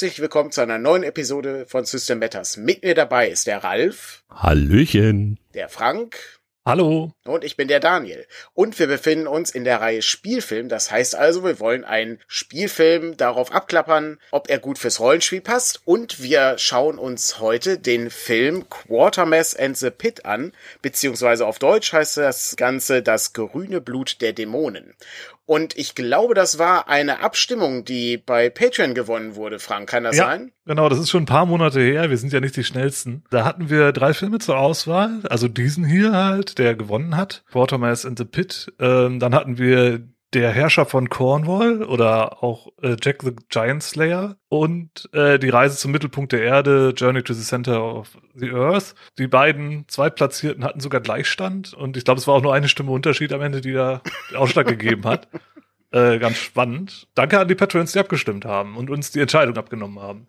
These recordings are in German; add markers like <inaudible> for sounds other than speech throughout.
Herzlich willkommen zu einer neuen Episode von System Matters. Mit mir dabei ist der Ralf. Hallöchen. Der Frank. Hallo. Und ich bin der Daniel. Und wir befinden uns in der Reihe Spielfilm. Das heißt also, wir wollen einen Spielfilm darauf abklappern, ob er gut fürs Rollenspiel passt. Und wir schauen uns heute den Film Quartermass and the Pit an. Beziehungsweise auf Deutsch heißt das Ganze das grüne Blut der Dämonen. Und ich glaube, das war eine Abstimmung, die bei Patreon gewonnen wurde, Frank. Kann das ja, sein? Genau, das ist schon ein paar Monate her. Wir sind ja nicht die schnellsten. Da hatten wir drei Filme zur Auswahl. Also diesen hier halt, der gewonnen hat. Watermass in the Pit. Ähm, dann hatten wir der Herrscher von Cornwall oder auch äh, Jack the Giant Slayer und äh, die Reise zum Mittelpunkt der Erde, Journey to the Center of the Earth. Die beiden Zweitplatzierten hatten sogar Gleichstand und ich glaube, es war auch nur eine Stimme Unterschied am Ende, die da Ausschlag gegeben hat. <laughs> Äh, ganz spannend. Danke an die Patrons, die abgestimmt haben und uns die Entscheidung abgenommen haben.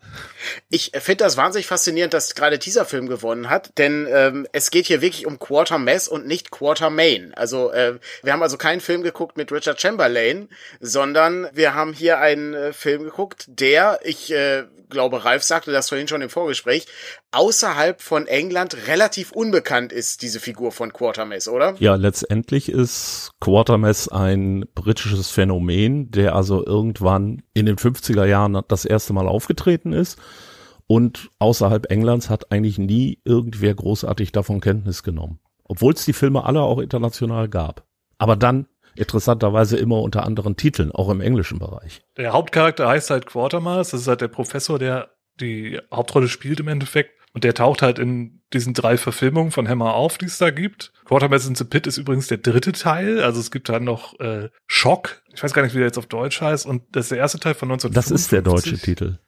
Ich finde das wahnsinnig faszinierend, dass gerade dieser Film gewonnen hat, denn ähm, es geht hier wirklich um Quartermass und nicht Quartermain. Also äh, wir haben also keinen Film geguckt mit Richard Chamberlain, sondern wir haben hier einen äh, Film geguckt, der, ich äh, glaube, Ralf sagte das vorhin schon im Vorgespräch, außerhalb von England relativ unbekannt ist, diese Figur von Quartermass, oder? Ja, letztendlich ist Quartermass ein britisches Phänomen, der also irgendwann in den 50er Jahren das erste Mal aufgetreten ist. Und außerhalb Englands hat eigentlich nie irgendwer großartig davon Kenntnis genommen. Obwohl es die Filme alle auch international gab. Aber dann interessanterweise immer unter anderen Titeln, auch im englischen Bereich. Der Hauptcharakter heißt halt Quartermass, das ist halt der Professor, der die Hauptrolle spielt im Endeffekt. Und der taucht halt in diesen drei Verfilmungen von Hammer auf, die es da gibt. Quartermass in the Pit ist übrigens der dritte Teil. Also es gibt dann noch äh, Schock. Ich weiß gar nicht, wie der jetzt auf Deutsch heißt. Und das ist der erste Teil von 1950. Das ist der deutsche Titel.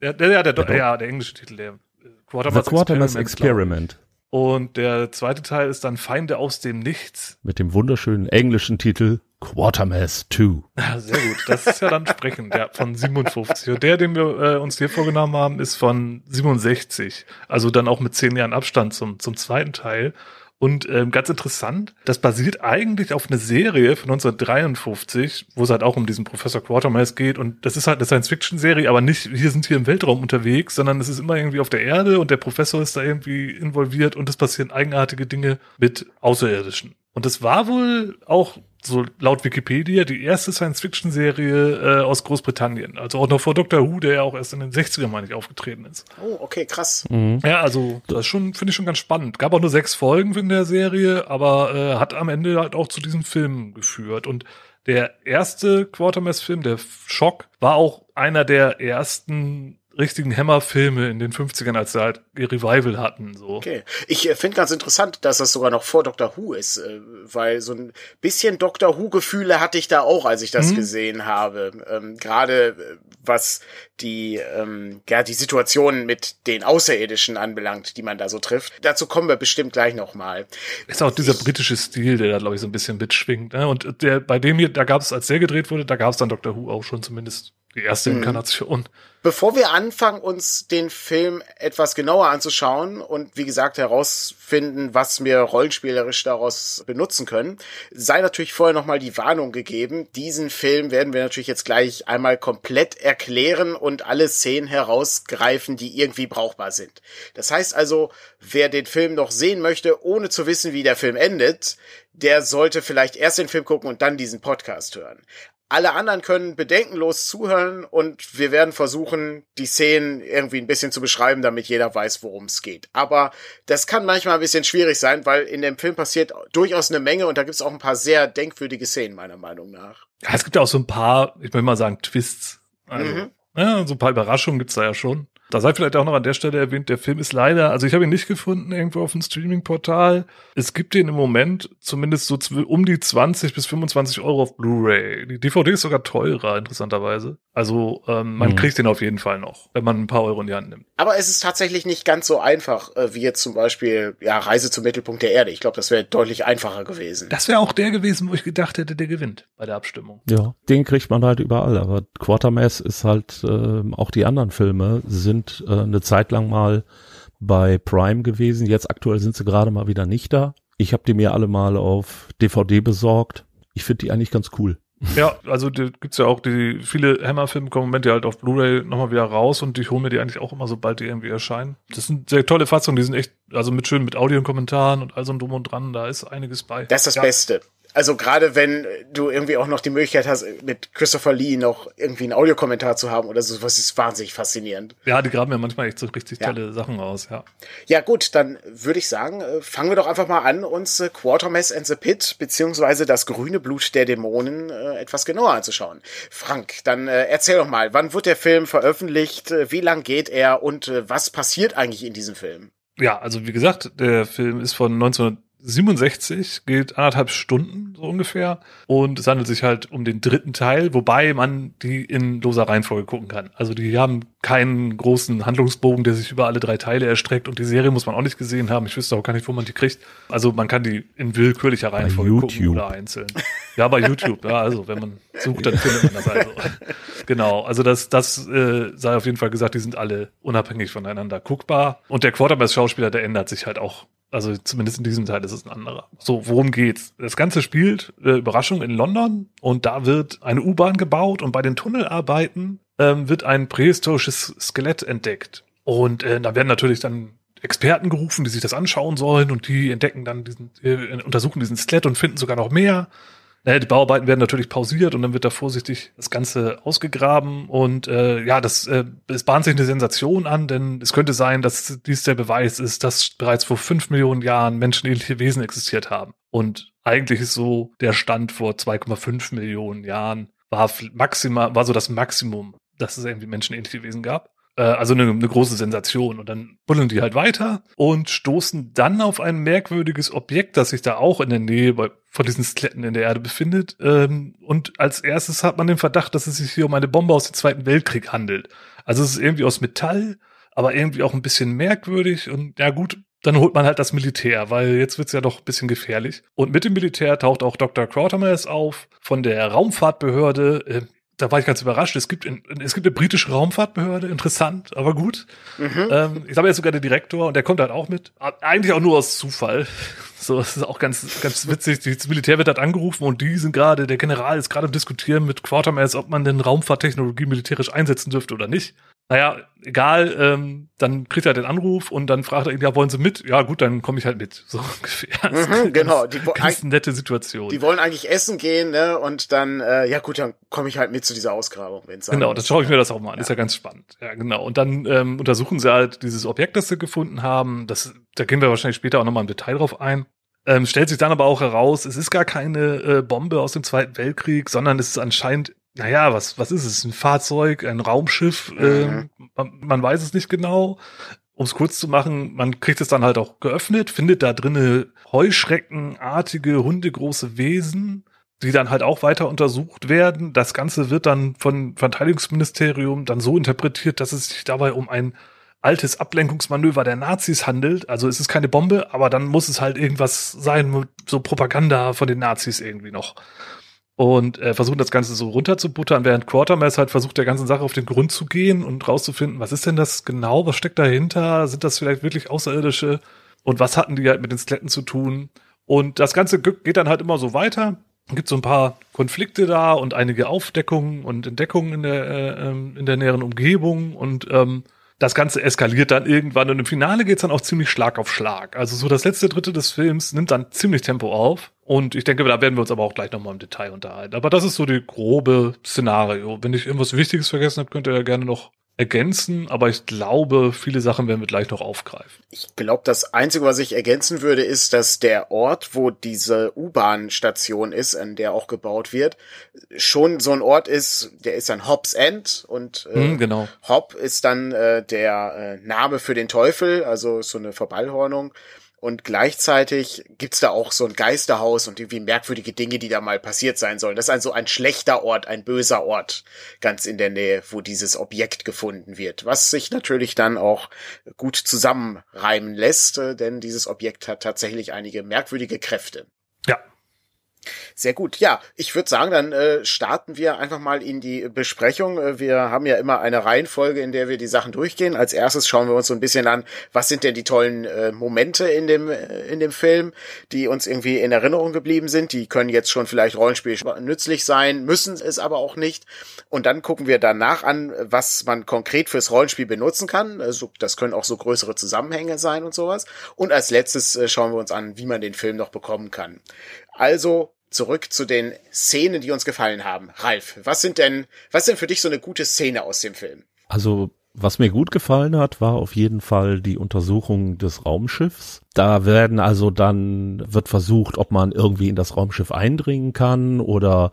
Ja, der, ja, der, der, ja, der englische Titel, der Quartermass, The Quartermass Experiment. Experiment. Und der zweite Teil ist dann Feinde aus dem Nichts. Mit dem wunderschönen englischen Titel Quartermass 2. Ja, sehr gut. Das ist ja dann <laughs> sprechend, ja, von 57. Und der, den wir äh, uns hier vorgenommen haben, ist von 67. Also dann auch mit zehn Jahren Abstand zum, zum zweiten Teil. Und ähm, ganz interessant, das basiert eigentlich auf einer Serie von 1953, wo es halt auch um diesen Professor Quartermass geht. Und das ist halt eine Science-Fiction-Serie, aber nicht, wir sind hier im Weltraum unterwegs, sondern es ist immer irgendwie auf der Erde und der Professor ist da irgendwie involviert und es passieren eigenartige Dinge mit Außerirdischen. Und das war wohl auch so laut Wikipedia die erste Science-Fiction-Serie äh, aus Großbritannien. Also auch noch vor Doctor Who, der ja auch erst in den 60ern, meine ich, aufgetreten ist. Oh, okay, krass. Mhm. Ja, also das ist schon, finde ich schon ganz spannend. Gab auch nur sechs Folgen in der Serie, aber äh, hat am Ende halt auch zu diesem Film geführt. Und der erste Quartermass-Film, der Schock, war auch einer der ersten richtigen Hammer-Filme in den 50ern, als sie halt ihr Revival hatten. So. Okay. Ich äh, finde ganz interessant, dass das sogar noch vor Doctor Who ist, äh, weil so ein bisschen Doctor Who-Gefühle hatte ich da auch, als ich das mhm. gesehen habe. Ähm, Gerade äh, was die, ähm, ja, die Situation mit den Außerirdischen anbelangt, die man da so trifft. Dazu kommen wir bestimmt gleich nochmal. Ist auch dieser ich, britische Stil, der da, glaube ich, so ein bisschen mitschwingt. Ne? Und der, bei dem hier, da gab es, als der gedreht wurde, da gab es dann Doctor Who auch schon zumindest die erste mhm. Inkarnation. Bevor wir anfangen, uns den Film etwas genauer anzuschauen und wie gesagt herausfinden, was wir rollenspielerisch daraus benutzen können, sei natürlich vorher nochmal die Warnung gegeben. Diesen Film werden wir natürlich jetzt gleich einmal komplett erklären und alle Szenen herausgreifen, die irgendwie brauchbar sind. Das heißt also, wer den Film noch sehen möchte, ohne zu wissen, wie der Film endet, der sollte vielleicht erst den Film gucken und dann diesen Podcast hören. Alle anderen können bedenkenlos zuhören und wir werden versuchen, die Szenen irgendwie ein bisschen zu beschreiben, damit jeder weiß, worum es geht. Aber das kann manchmal ein bisschen schwierig sein, weil in dem Film passiert durchaus eine Menge und da gibt es auch ein paar sehr denkwürdige Szenen, meiner Meinung nach. Ja, es gibt ja auch so ein paar, ich will mal sagen, Twists. Also, mhm. ja, so ein paar Überraschungen gibt's da ja schon. Da sei vielleicht auch noch an der Stelle erwähnt, der Film ist leider, also ich habe ihn nicht gefunden irgendwo auf dem Streaming-Portal. Es gibt ihn im Moment zumindest so um die 20 bis 25 Euro auf Blu-ray. Die DVD ist sogar teurer, interessanterweise. Also ähm, man mhm. kriegt den auf jeden Fall noch, wenn man ein paar Euro in die Hand nimmt. Aber es ist tatsächlich nicht ganz so einfach, äh, wie jetzt zum Beispiel ja, Reise zum Mittelpunkt der Erde. Ich glaube, das wäre deutlich einfacher gewesen. Das wäre auch der gewesen, wo ich gedacht hätte, der gewinnt bei der Abstimmung. Ja, den kriegt man halt überall. Aber Quartermass ist halt, äh, auch die anderen Filme sind sind äh, eine Zeit lang mal bei Prime gewesen. Jetzt aktuell sind sie gerade mal wieder nicht da. Ich habe die mir alle mal auf DVD besorgt. Ich finde die eigentlich ganz cool. Ja, also da gibt's ja auch die viele Hammer-Filme kommen im Moment ja halt auf Blu-ray nochmal wieder raus und ich hole mir die eigentlich auch immer, sobald die irgendwie erscheinen. Das sind sehr tolle Fassungen, die sind echt, also mit schön mit Audio und Kommentaren und all so ein Drum und Dran, da ist einiges bei. Das ist das ja. Beste. Also gerade wenn du irgendwie auch noch die Möglichkeit hast, mit Christopher Lee noch irgendwie einen Audiokommentar zu haben oder so, was ist wahnsinnig faszinierend. Ja, die graben ja manchmal echt so richtig ja. tolle Sachen raus, ja. Ja gut, dann würde ich sagen, äh, fangen wir doch einfach mal an, uns äh, Quartermass and the Pit beziehungsweise das grüne Blut der Dämonen äh, etwas genauer anzuschauen. Frank, dann äh, erzähl doch mal, wann wird der Film veröffentlicht, wie lang geht er und äh, was passiert eigentlich in diesem Film? Ja, also wie gesagt, der Film ist von 19 67 geht anderthalb Stunden so ungefähr und es handelt sich halt um den dritten Teil, wobei man die in loser Reihenfolge gucken kann. Also die haben keinen großen Handlungsbogen, der sich über alle drei Teile erstreckt und die Serie muss man auch nicht gesehen haben. Ich wüsste auch gar nicht, wo man die kriegt. Also man kann die in willkürlicher Reihenfolge gucken oder einzeln. Ja, bei YouTube. ja, also wenn man sucht, dann findet man das also. genau. Also das, das äh, sei auf jeden Fall gesagt, die sind alle unabhängig voneinander guckbar und der Quarterback-Schauspieler, der ändert sich halt auch also zumindest in diesem Teil ist es ein anderer. So, worum geht's? Das Ganze spielt, äh, Überraschung, in London und da wird eine U-Bahn gebaut und bei den Tunnelarbeiten ähm, wird ein prähistorisches Skelett entdeckt. Und äh, da werden natürlich dann Experten gerufen, die sich das anschauen sollen und die entdecken dann diesen, äh, untersuchen diesen Skelett und finden sogar noch mehr. Naja, die Bauarbeiten werden natürlich pausiert und dann wird da vorsichtig das Ganze ausgegraben und äh, ja, das äh, es bahnt sich eine Sensation an, denn es könnte sein, dass dies der Beweis ist, dass bereits vor fünf Millionen Jahren menschenähnliche Wesen existiert haben. Und eigentlich ist so der Stand vor 2,5 Millionen Jahren war maximal war so das Maximum, dass es irgendwie menschenähnliche Wesen gab. Äh, also eine, eine große Sensation. Und dann buddeln die halt weiter und stoßen dann auf ein merkwürdiges Objekt, das sich da auch in der Nähe bei, von diesen Skeletten in der Erde befindet. Ähm, und als erstes hat man den Verdacht, dass es sich hier um eine Bombe aus dem Zweiten Weltkrieg handelt. Also es ist irgendwie aus Metall, aber irgendwie auch ein bisschen merkwürdig. Und ja gut, dann holt man halt das Militär, weil jetzt wird's ja doch ein bisschen gefährlich. Und mit dem Militär taucht auch Dr. Quatermass auf von der Raumfahrtbehörde. Da war ich ganz überrascht. Es gibt, in, es gibt eine britische Raumfahrtbehörde, interessant, aber gut. Mhm. Ähm, ich glaube, er ist sogar der Direktor und der kommt halt auch mit. Eigentlich auch nur aus Zufall. <laughs> So, das ist auch ganz, ganz witzig. Das Militär wird halt angerufen und die sind gerade, der General ist gerade am Diskutieren mit Quatermass, ob man denn Raumfahrttechnologie militärisch einsetzen dürfte oder nicht naja, egal, ähm, dann kriegt er den Anruf und dann fragt er ihn, ja, wollen Sie mit? Ja, gut, dann komme ich halt mit. So <laughs> ungefähr. Mhm, genau. Die, ganz nette Situation. Die wollen eigentlich essen gehen, ne? Und dann, äh, ja gut, dann komme ich halt mit zu dieser Ausgrabung. Wenn's genau, das schaue ich mir das auch mal an. Ja. Ist ja ganz spannend. Ja, genau. Und dann ähm, untersuchen sie halt dieses Objekt, das sie gefunden haben. Das, da gehen wir wahrscheinlich später auch nochmal im Detail drauf ein. Ähm, stellt sich dann aber auch heraus, es ist gar keine äh, Bombe aus dem Zweiten Weltkrieg, sondern es ist anscheinend naja, was, was ist es? Ein Fahrzeug, ein Raumschiff? Mhm. Ähm, man, man, weiß es nicht genau. Um es kurz zu machen, man kriegt es dann halt auch geöffnet, findet da drinne Heuschreckenartige, hundegroße Wesen, die dann halt auch weiter untersucht werden. Das Ganze wird dann von Verteidigungsministerium dann so interpretiert, dass es sich dabei um ein altes Ablenkungsmanöver der Nazis handelt. Also es ist keine Bombe, aber dann muss es halt irgendwas sein, so Propaganda von den Nazis irgendwie noch und äh, versuchen das Ganze so runterzubuttern, während Quartermass halt versucht, der ganzen Sache auf den Grund zu gehen und rauszufinden, was ist denn das genau, was steckt dahinter, sind das vielleicht wirklich Außerirdische und was hatten die halt mit den Skeletten zu tun. Und das Ganze geht dann halt immer so weiter. Gibt so ein paar Konflikte da und einige Aufdeckungen und Entdeckungen in der, äh, ähm, in der näheren Umgebung und ähm, das Ganze eskaliert dann irgendwann und im Finale geht's dann auch ziemlich Schlag auf Schlag. Also so das letzte Drittel des Films nimmt dann ziemlich Tempo auf. Und ich denke, da werden wir uns aber auch gleich nochmal im Detail unterhalten. Aber das ist so die grobe Szenario. Wenn ich irgendwas Wichtiges vergessen habe, könnt ihr ja gerne noch ergänzen, aber ich glaube, viele Sachen werden wir gleich noch aufgreifen. Ich glaube, das Einzige, was ich ergänzen würde, ist, dass der Ort, wo diese U-Bahn-Station ist, an der auch gebaut wird, schon so ein Ort ist, der ist ein Hobbs End und äh, hm, genau. Hobb ist dann äh, der äh, Name für den Teufel, also so eine Verballhornung. Und gleichzeitig gibt's da auch so ein Geisterhaus und irgendwie merkwürdige Dinge, die da mal passiert sein sollen. Das ist also ein schlechter Ort, ein böser Ort, ganz in der Nähe, wo dieses Objekt gefunden wird. Was sich natürlich dann auch gut zusammenreimen lässt, äh, denn dieses Objekt hat tatsächlich einige merkwürdige Kräfte. Ja. Sehr gut. Ja, ich würde sagen, dann äh, starten wir einfach mal in die Besprechung. Äh, wir haben ja immer eine Reihenfolge, in der wir die Sachen durchgehen. Als erstes schauen wir uns so ein bisschen an, was sind denn die tollen äh, Momente in dem äh, in dem Film, die uns irgendwie in Erinnerung geblieben sind. Die können jetzt schon vielleicht Rollenspiel nützlich sein, müssen es aber auch nicht. Und dann gucken wir danach an, was man konkret fürs Rollenspiel benutzen kann. Also das können auch so größere Zusammenhänge sein und sowas. Und als letztes äh, schauen wir uns an, wie man den Film noch bekommen kann. Also zurück zu den Szenen, die uns gefallen haben. Ralf, was sind denn, was denn für dich so eine gute Szene aus dem Film? Also, was mir gut gefallen hat, war auf jeden Fall die Untersuchung des Raumschiffs. Da werden also dann, wird versucht, ob man irgendwie in das Raumschiff eindringen kann oder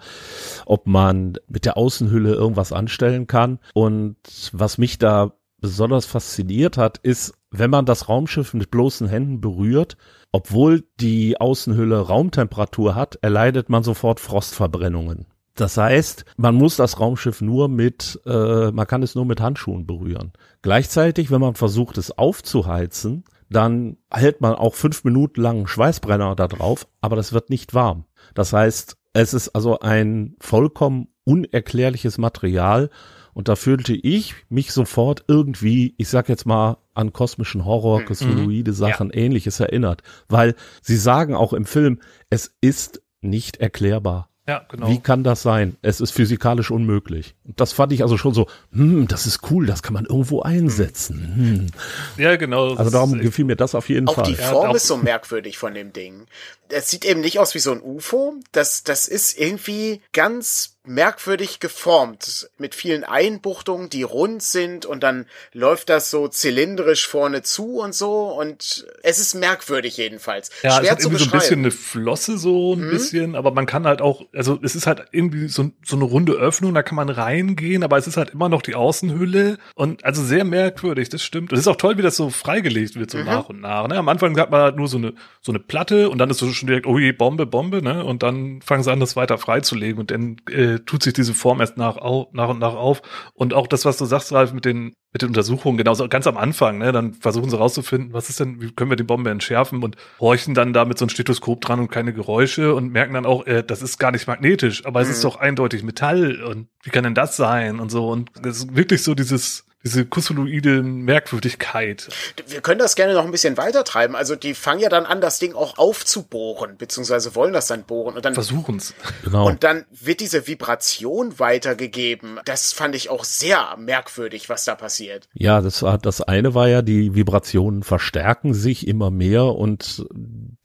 ob man mit der Außenhülle irgendwas anstellen kann. Und was mich da besonders fasziniert hat, ist, wenn man das Raumschiff mit bloßen Händen berührt, obwohl die Außenhülle Raumtemperatur hat, erleidet man sofort Frostverbrennungen. Das heißt, man muss das Raumschiff nur mit, äh, man kann es nur mit Handschuhen berühren. Gleichzeitig, wenn man versucht, es aufzuheizen, dann hält man auch fünf Minuten lang einen Schweißbrenner da drauf, aber das wird nicht warm. Das heißt, es ist also ein vollkommen unerklärliches Material, und da fühlte ich mich sofort irgendwie, ich sag jetzt mal, an kosmischen Horror, mhm. Cthulhuide Sachen, ja. ähnliches erinnert. Weil sie sagen auch im Film, es ist nicht erklärbar. Ja, genau. Wie kann das sein? Es ist physikalisch unmöglich. Und das fand ich also schon so, hm, das ist cool, das kann man irgendwo einsetzen. Hm. Ja, genau. Also darum gefiel mir das auf jeden auch Fall. Auch die Form ja, ist so merkwürdig von dem Ding. Es sieht eben nicht aus wie so ein UFO. Das, das ist irgendwie ganz merkwürdig geformt mit vielen Einbuchtungen, die rund sind und dann läuft das so zylindrisch vorne zu und so und es ist merkwürdig jedenfalls. Ja, Schwer es hat irgendwie so ein bisschen eine Flosse so ein mhm. bisschen, aber man kann halt auch, also es ist halt irgendwie so, so eine runde Öffnung, da kann man reingehen, aber es ist halt immer noch die Außenhülle und also sehr merkwürdig, das stimmt. Und es ist auch toll, wie das so freigelegt wird so mhm. nach und nach. Ne? Am Anfang hat man halt nur so eine so eine Platte und dann ist so schon direkt, oh je, Bombe, Bombe, ne? Und dann fangen sie an, das weiter freizulegen und dann äh, tut sich diese Form erst nach, nach und nach auf. Und auch das, was du sagst, Ralf, mit den, mit den Untersuchungen, genauso ganz am Anfang, ne, dann versuchen sie rauszufinden, was ist denn, wie können wir die Bombe entschärfen und horchen dann da mit so einem Stethoskop dran und keine Geräusche und merken dann auch, äh, das ist gar nicht magnetisch, aber mhm. es ist mhm. doch eindeutig Metall und wie kann denn das sein und so. Und das ist wirklich so dieses, diese kusuluide Merkwürdigkeit. Wir können das gerne noch ein bisschen weiter treiben. Also die fangen ja dann an, das Ding auch aufzubohren, beziehungsweise wollen das dann bohren und dann versuchen's. Genau. Und dann wird diese Vibration weitergegeben. Das fand ich auch sehr merkwürdig, was da passiert. Ja, das war das eine war ja, die Vibrationen verstärken sich immer mehr und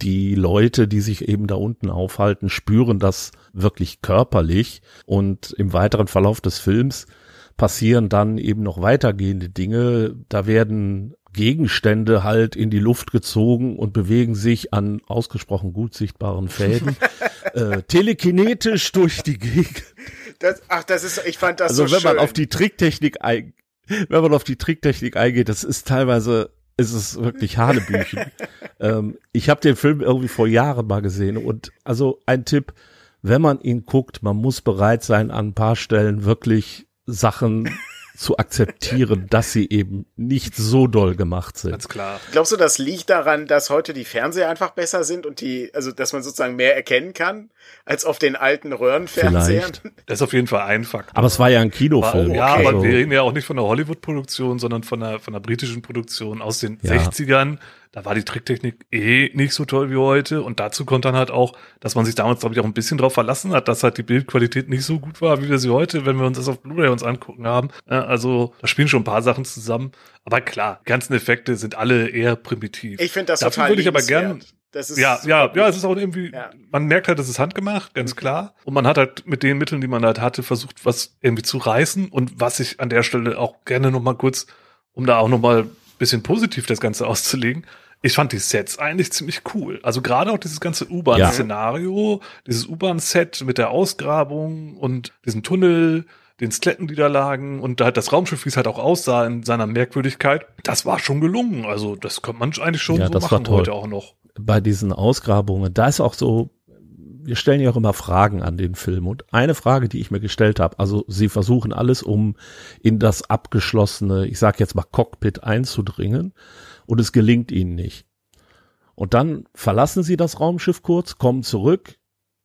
die Leute, die sich eben da unten aufhalten, spüren das wirklich körperlich und im weiteren Verlauf des Films passieren dann eben noch weitergehende Dinge. Da werden Gegenstände halt in die Luft gezogen und bewegen sich an ausgesprochen gut sichtbaren Fäden <laughs> äh, telekinetisch durch die Gegend. Das, ach, das ist, ich fand das also so wenn schön. man auf die Tricktechnik ein, wenn man auf die Tricktechnik eingeht, das ist teilweise ist es wirklich Hanebüchen. <laughs> ähm, ich habe den Film irgendwie vor Jahren mal gesehen und also ein Tipp, wenn man ihn guckt, man muss bereit sein, an ein paar Stellen wirklich Sachen zu akzeptieren, <laughs> dass sie eben nicht so doll gemacht sind. Ganz klar. Glaubst du, das liegt daran, dass heute die Fernseher einfach besser sind und die, also dass man sozusagen mehr erkennen kann als auf den alten Röhrenfernsehern? Das ist auf jeden Fall ein Faktor. Aber es war ja ein Kinofilm. ja, okay. aber wir reden ja auch nicht von einer Hollywood-Produktion, sondern von einer, von einer britischen Produktion aus den ja. 60ern da war die Tricktechnik eh nicht so toll wie heute. Und dazu kommt dann halt auch, dass man sich damals, glaube ich, auch ein bisschen drauf verlassen hat, dass halt die Bildqualität nicht so gut war, wie wir sie heute, wenn wir uns das auf Blu-ray uns angucken haben. Also da spielen schon ein paar Sachen zusammen. Aber klar, die ganzen Effekte sind alle eher primitiv. Ich finde das Dafür total würde ich aber gern das ist ja, ja, ja, es ist auch irgendwie, ja. man merkt halt, es ist handgemacht, ganz mhm. klar. Und man hat halt mit den Mitteln, die man halt hatte, versucht, was irgendwie zu reißen. Und was ich an der Stelle auch gerne nochmal kurz, um da auch nochmal bisschen positiv das Ganze <laughs> auszulegen, ich fand die Sets eigentlich ziemlich cool. Also gerade auch dieses ganze U-Bahn-Szenario, ja. dieses U-Bahn-Set mit der Ausgrabung und diesem Tunnel, den Skeletten, die da lagen und halt das Raumschiff, wie es halt auch aussah in seiner Merkwürdigkeit, das war schon gelungen. Also das könnte man eigentlich schon ja, so machen heute auch noch. Bei diesen Ausgrabungen, da ist auch so, wir stellen ja auch immer Fragen an den Film und eine Frage, die ich mir gestellt habe, also sie versuchen alles, um in das abgeschlossene, ich sag jetzt mal Cockpit einzudringen und es gelingt ihnen nicht. Und dann verlassen sie das Raumschiff kurz, kommen zurück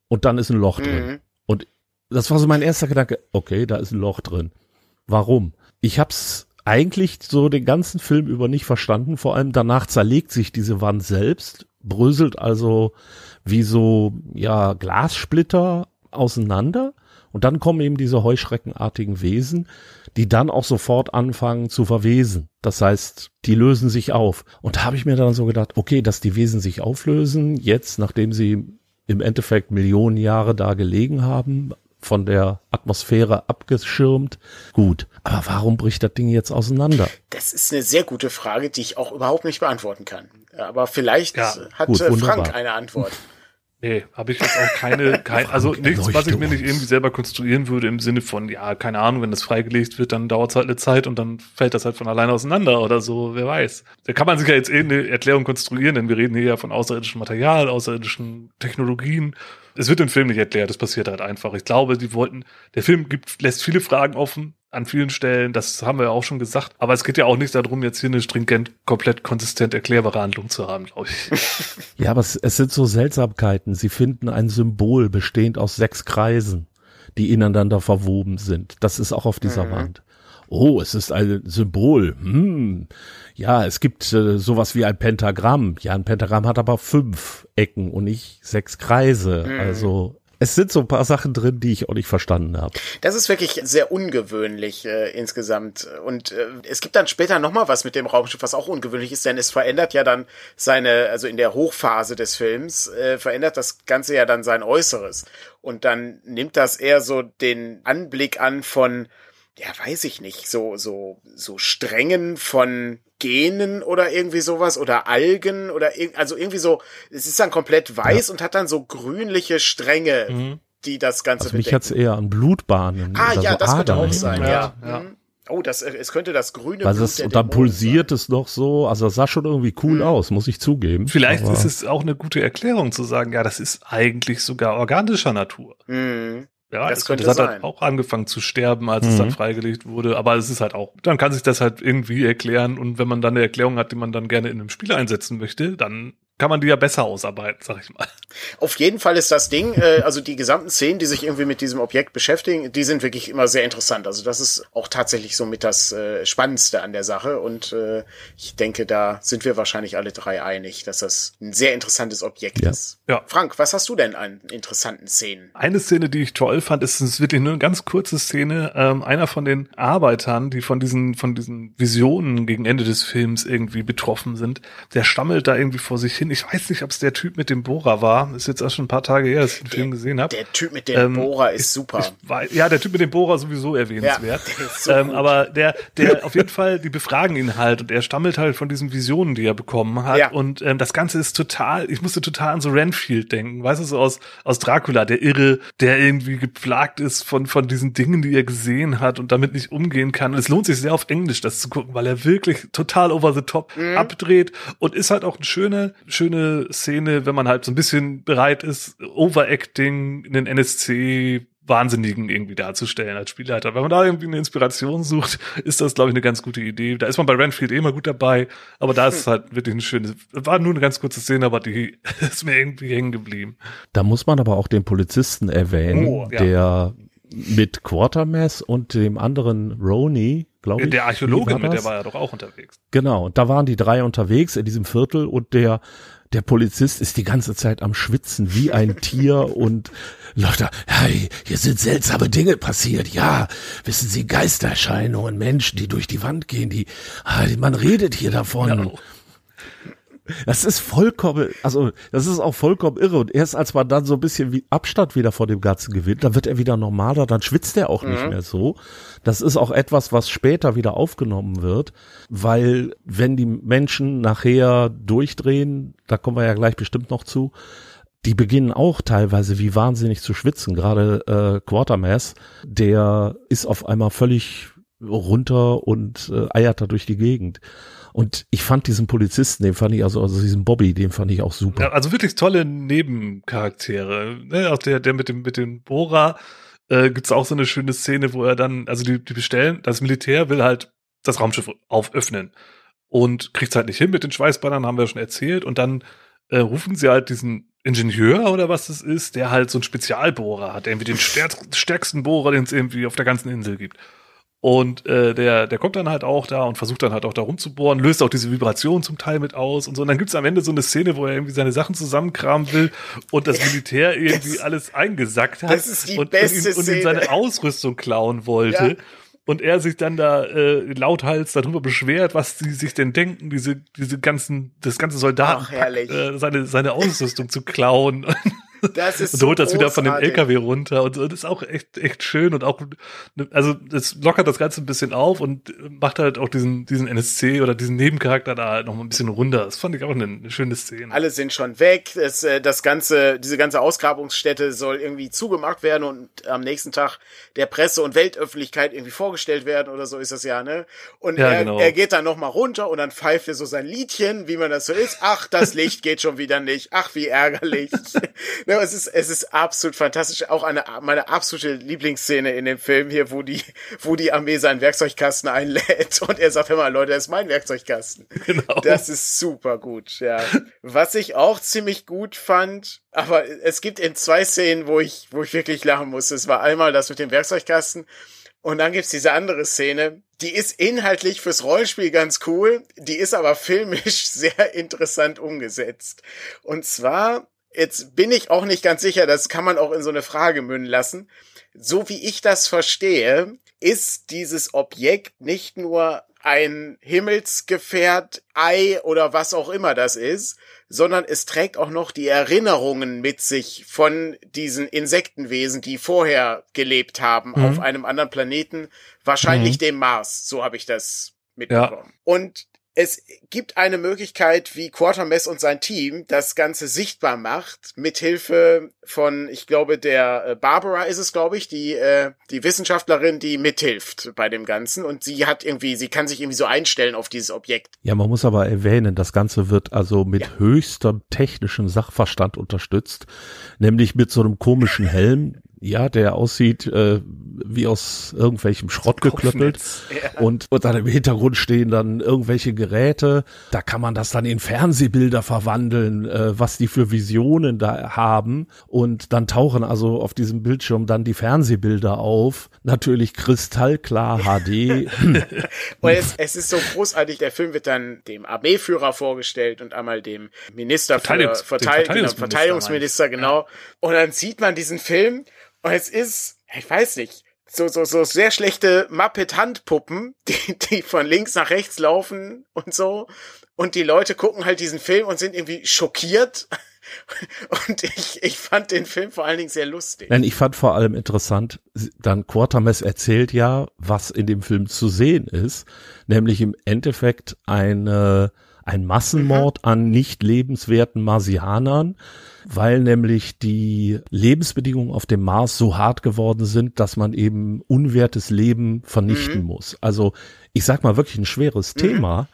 und dann ist ein Loch drin. Mhm. Und das war so mein erster Gedanke, okay, da ist ein Loch drin. Warum? Ich hab's eigentlich so den ganzen Film über nicht verstanden. Vor allem danach zerlegt sich diese Wand selbst, bröselt also wie so, ja, Glassplitter auseinander. Und dann kommen eben diese heuschreckenartigen Wesen, die dann auch sofort anfangen zu verwesen. Das heißt, die lösen sich auf. Und da habe ich mir dann so gedacht, okay, dass die Wesen sich auflösen, jetzt, nachdem sie im Endeffekt Millionen Jahre da gelegen haben, von der Atmosphäre abgeschirmt. Gut. Aber warum bricht das Ding jetzt auseinander? Das ist eine sehr gute Frage, die ich auch überhaupt nicht beantworten kann. Aber vielleicht Ja, hat gut, äh, Frank wunderbar. eine Antwort. Nee, habe ich jetzt auch keine, <laughs> kein, also nichts, was ich mir nicht irgendwie selber konstruieren würde im Sinne von, ja, keine Ahnung, wenn das freigelegt wird, dann dauert es halt eine Zeit und dann fällt das halt von alleine auseinander oder so, wer weiß. Da kann man sich ja jetzt eh eine Erklärung konstruieren, denn wir reden hier ja von außerirdischem Material, außerirdischen Technologien. Es wird im Film nicht erklärt, das passiert halt einfach. Ich glaube, die wollten, der Film gibt, lässt viele Fragen offen an vielen Stellen, das haben wir ja auch schon gesagt, aber es geht ja auch nicht darum, jetzt hier eine stringent, komplett konsistent erklärbare Handlung zu haben, glaube ich. <laughs> Ja, aber es, es sind so Seltsamkeiten. Sie finden ein Symbol bestehend aus sechs Kreisen, die ineinander verwoben sind. Das ist auch auf dieser Mhm. Wand. Oh, es ist ein Symbol. Hm. Ja, es gibt äh, sowas wie ein Pentagramm. Ja, ein Pentagramm hat aber fünf Ecken und nicht sechs Kreise. Mhm. Also es sind so ein paar Sachen drin, die ich auch nicht verstanden habe. Das ist wirklich sehr ungewöhnlich äh, insgesamt. Und äh, es gibt dann später noch mal was mit dem Raumschiff, was auch ungewöhnlich ist, denn es verändert ja dann seine, also in der Hochphase des Films, äh, verändert das Ganze ja dann sein Äußeres. Und dann nimmt das eher so den Anblick an von, ja, weiß ich nicht, so, so, so Strängen von Genen oder irgendwie sowas oder Algen oder irg- also irgendwie so, es ist dann komplett weiß und hat dann so grünliche Stränge, Mhm. die das Ganze Also mich bedecken. hat's eher an Blutbahnen. Ah oder ja, so das könnte Adern auch sein, ja. Ja, ja. Mhm. Oh, das, äh, es könnte das grüne Weil Blut es, der und dann Dämonen pulsiert es noch so, also das sah schon irgendwie cool Mhm. aus, muss ich zugeben. Vielleicht Aber- ist es auch eine gute Erklärung zu sagen, ja, das ist eigentlich sogar organischer Natur. sein. Mhm. Ja, Das das, könnte das hat sein. halt auch angefangen zu sterben, als es Mhm. dann freigelegt wurde. Aber es ist halt auch, dann kann sich das halt irgendwie erklären. Und wenn man dann eine Erklärung hat, die man dann gerne in einem Spiel einsetzen möchte, dann kann man die ja besser ausarbeiten, sag ich mal. Auf jeden Fall ist das Ding, äh, also die gesamten Szenen, die sich irgendwie mit diesem Objekt beschäftigen, die sind wirklich immer sehr interessant. Also das ist auch tatsächlich so mit das äh, Spannendste an der Sache. Und äh, ich denke, da sind wir wahrscheinlich alle drei einig, dass das ein sehr interessantes Objekt Ja. ist. Ja. Frank, was hast du denn an interessanten Szenen? Eine Szene, die ich toll fand, ist, ist wirklich nur eine ganz kurze Szene. Ähm, einer von den Arbeitern, die von diesen, von diesen Visionen gegen Ende des Films irgendwie betroffen sind, der stammelt da irgendwie vor sich hin. Ich weiß nicht, ob es der Typ mit dem Bohrer war. Ist jetzt auch schon ein paar Tage her, dass ich den Film gesehen habe. Der Typ mit dem Ähm, Bohrer ist super. Ich weiß, ja, der Typ mit dem Bohrer sowieso erwähnenswert. Ja, <laughs> der ist so ähm, aber der, der <laughs> auf jeden Fall, die befragen ihn halt und er stammelt halt von diesen Visionen, die er bekommen hat. Ja. Und ähm, das Ganze ist total, ich musste total an so Renfield denken, weißt du, so aus, aus Dracula, der Irre, der irgendwie geplagt ist von, von diesen Dingen, die er gesehen hat und damit nicht umgehen kann. Und es lohnt sich sehr auf Englisch, das zu gucken, weil er wirklich total over the top Mhm. abdreht und ist halt auch eine schöne, schöne Szene, wenn man halt so ein bisschen bereit ist, Overacting in den NSC Wahnsinnigen irgendwie darzustellen als Spielleiter. Wenn man da irgendwie eine Inspiration sucht, ist das, glaube ich, eine ganz gute Idee. Da ist man bei Renfield eh immer gut dabei, aber da ist es <laughs> halt wirklich eine schöne, war nur eine ganz kurze Szene, aber die <laughs> ist mir irgendwie hängen geblieben. Da muss man aber auch den Polizisten erwähnen, Oh, ja. der mit Quatermass und dem anderen Roni, glaube ich. Der Archäologe, mit der war ja doch auch unterwegs. Genau, und da waren die drei unterwegs in diesem Viertel und der der Polizist ist die ganze Zeit am Schwitzen wie ein <laughs> Tier und Leute, hey, hier sind seltsame Dinge passiert. Ja, wissen Sie, Geistererscheinungen, Menschen, die durch die Wand gehen, die, ah, man redet hier davon. Ja. Das ist vollkommen, also das ist auch vollkommen irre. Und erst als man dann so ein bisschen wie Abstand wieder vor dem Ganzen gewinnt, dann wird er wieder normaler, dann schwitzt er auch nicht mehr so. Das ist auch etwas, was später wieder aufgenommen wird, weil wenn die Menschen nachher durchdrehen, da kommen wir ja gleich bestimmt noch zu, die beginnen auch teilweise wie wahnsinnig zu schwitzen. Gerade äh, Quatermass, der ist auf einmal völlig runter und äh, eiert da durch die Gegend. Und ich fand diesen Polizisten, den fand ich also, also diesen Bobby, den fand ich auch super. Ja, also wirklich tolle Nebencharaktere. Ne? Auch der, der mit dem, mit dem Bohrer äh, gibt's auch so eine schöne Szene, wo er dann, also die, die bestellen, das Militär will halt das Raumschiff auföffnen und kriegt's halt nicht hin mit den Schweißbannern, haben wir schon erzählt. Und dann äh, rufen sie halt diesen Ingenieur oder was das ist, der halt so einen Spezialbohrer hat, der irgendwie den stärksten Bohrer, den es irgendwie auf der ganzen Insel gibt. Und äh, der, der kommt dann halt auch da und versucht dann halt auch da rumzubohren, löst auch diese Vibration zum Teil mit aus und so. Und dann gibt's am Ende so eine Szene, wo er irgendwie seine Sachen zusammenkramen will und das <laughs> Militär irgendwie das, alles eingesackt hat und, und, ihm, und ihm seine Ausrüstung klauen wollte. Ja und er sich dann da äh, lauthals darüber beschwert, was sie sich denn denken, diese diese ganzen das ganze Soldaten äh, seine seine Ausrüstung zu klauen. Das ist und so holt das wieder von dem LKW runter und, und ist auch echt, echt schön und auch, also es lockert das Ganze ein bisschen auf und macht halt auch diesen, diesen NSC oder diesen Nebencharakter da halt noch mal ein bisschen runder. Das fand ich auch eine, eine schöne Szene. Alle sind schon weg. Das, äh, das ganze, diese ganze Ausgrabungsstätte soll irgendwie zugemacht werden und am nächsten Tag der Presse und Weltöffentlichkeit irgendwie vorgestellt werden oder so ist das ja, ne? Und ja, er, genau. er geht dann noch mal runter und dann pfeift er so sein Liedchen, wie man das so ist. Ach, das Licht geht schon wieder nicht. Ach, wie ärgerlich. <laughs> Ja, es ist, es ist absolut fantastisch. Auch eine, meine absolute Lieblingsszene in dem Film hier, wo die, wo die Armee seinen Werkzeugkasten einlädt und er sagt immer, Leute, das ist mein Werkzeugkasten. Genau. Das ist super gut, ja. Was ich auch ziemlich gut fand, aber es gibt in zwei Szenen, wo ich, wo ich wirklich lachen musste. Es war einmal das mit dem Werkzeugkasten und dann gibt's diese andere Szene, die ist inhaltlich fürs Rollenspiel ganz cool, die ist aber filmisch <laughs> sehr interessant umgesetzt. Und zwar Jetzt bin ich auch nicht ganz sicher, das kann man auch in so eine Frage münden lassen. So wie ich das verstehe, ist dieses Objekt nicht nur ein Himmelsgefährt, Ei oder was auch immer das ist, sondern es trägt auch noch die Erinnerungen mit sich von diesen Insektenwesen, die vorher gelebt haben mhm. auf einem anderen Planeten, wahrscheinlich mhm. dem Mars. So habe ich das mitbekommen. Ja. Und es gibt eine Möglichkeit, wie Quartermess und sein Team das Ganze sichtbar macht, mithilfe von, ich glaube, der äh, Barbara ist es, glaube ich, die, äh, die Wissenschaftlerin, die mithilft bei dem Ganzen. Und sie hat irgendwie, sie kann sich irgendwie so einstellen auf dieses Objekt. Ja, man muss aber erwähnen, das Ganze wird also mit ja. höchstem technischen Sachverstand unterstützt, nämlich mit so einem komischen Helm, ja, der aussieht äh, wie aus irgendwelchem Schrott geklöppelt. Ja. Und, und dann im Hintergrund stehen dann irgendwelche Geräte. Da kann man das dann in Fernsehbilder verwandeln, äh, was die für Visionen da haben. Und dann tauchen also auf diesem Bildschirm dann die Fernsehbilder auf. Natürlich kristallklar HD. und <laughs> es, es ist so großartig. Der Film wird dann dem Armeeführer vorgestellt und einmal dem Minister für Verteidigungs genau, Verteidigungsminister, Verteidigungsminister genau. Ja. Und dann sieht man diesen Film und es ist, ich weiß nicht, so, so, so sehr schlechte Muppet-Handpuppen, <laughs> die, die von links nach rechts laufen und so. Und die Leute gucken halt diesen Film und sind irgendwie schockiert. <laughs> Und ich, ich fand den Film vor allen Dingen sehr lustig. Nein, ich fand vor allem interessant, dann Quatermess erzählt ja, was in dem Film zu sehen ist, nämlich im Endeffekt eine, ein Massenmord mhm. an nicht lebenswerten Marsianern, weil nämlich die Lebensbedingungen auf dem Mars so hart geworden sind, dass man eben unwertes Leben vernichten mhm. muss. Also ich sag mal wirklich ein schweres mhm. Thema.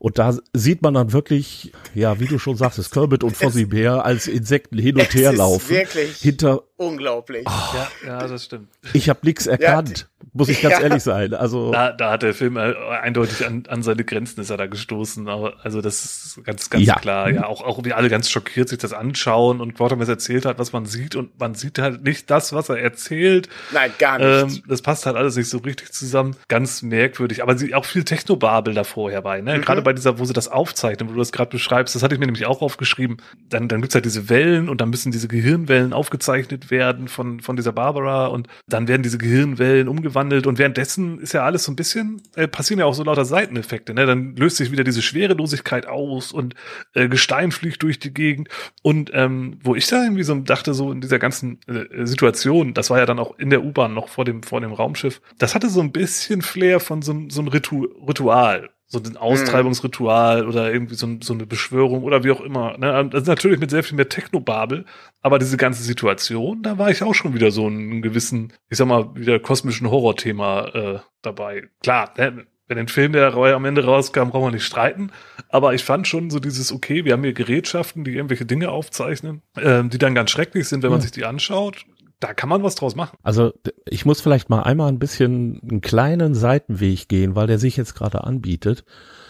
Und da sieht man dann wirklich, ja, wie du schon sagst, Kermit und Fozzie Bär als Insekten hin und her laufen. Wirklich hinter unglaublich. Oh, ja, ja, das stimmt. Ich habe nichts erkannt, ja, muss ich ganz ja. ehrlich sein. Also da, da hat der Film äh, eindeutig an, an seine Grenzen ist er da gestoßen. Also das ist ganz, ganz klar. Ja, auch auch wie alle ganz schockiert sich das anschauen und Quatermass erzählt hat, was man sieht und man sieht halt nicht das, was er erzählt. Nein, gar nicht. Ähm, das passt halt alles nicht so richtig zusammen. Ganz merkwürdig. Aber sie auch viel Technobabel davor herbei. Ne? Mhm. Gerade bei dieser, wo sie das aufzeichnen, wo du das gerade beschreibst, das hatte ich mir nämlich auch aufgeschrieben. Dann dann gibt's halt diese Wellen und dann müssen diese Gehirnwellen aufgezeichnet werden von, von dieser Barbara und dann werden diese Gehirnwellen umgewandelt und währenddessen ist ja alles so ein bisschen, äh, passieren ja auch so lauter Seiteneffekte, ne? Dann löst sich wieder diese Schwerelosigkeit aus und äh, Gestein fliegt durch die Gegend und ähm, wo ich da irgendwie so dachte, so in dieser ganzen äh, Situation, das war ja dann auch in der U-Bahn noch vor dem, vor dem Raumschiff, das hatte so ein bisschen Flair von so, so einem Ritu Ritual so ein Austreibungsritual oder irgendwie so, so, eine Beschwörung oder wie auch immer. Ne? Das ist natürlich mit sehr viel mehr Technobabel, aber diese ganze Situation, da war ich auch schon wieder so einen gewissen, ich sag mal, wieder kosmischen Horrorthema äh, dabei. Klar, ne? wenn ein Film, der am Ende rauskam, brauchen wir nicht streiten. Aber ich fand schon so dieses, okay, wir haben hier Gerätschaften, die irgendwelche Dinge aufzeichnen, äh, die dann ganz schrecklich sind, wenn man sich die anschaut da kann man was draus machen. Also ich muss vielleicht mal einmal ein bisschen einen kleinen Seitenweg gehen, weil der sich jetzt gerade anbietet.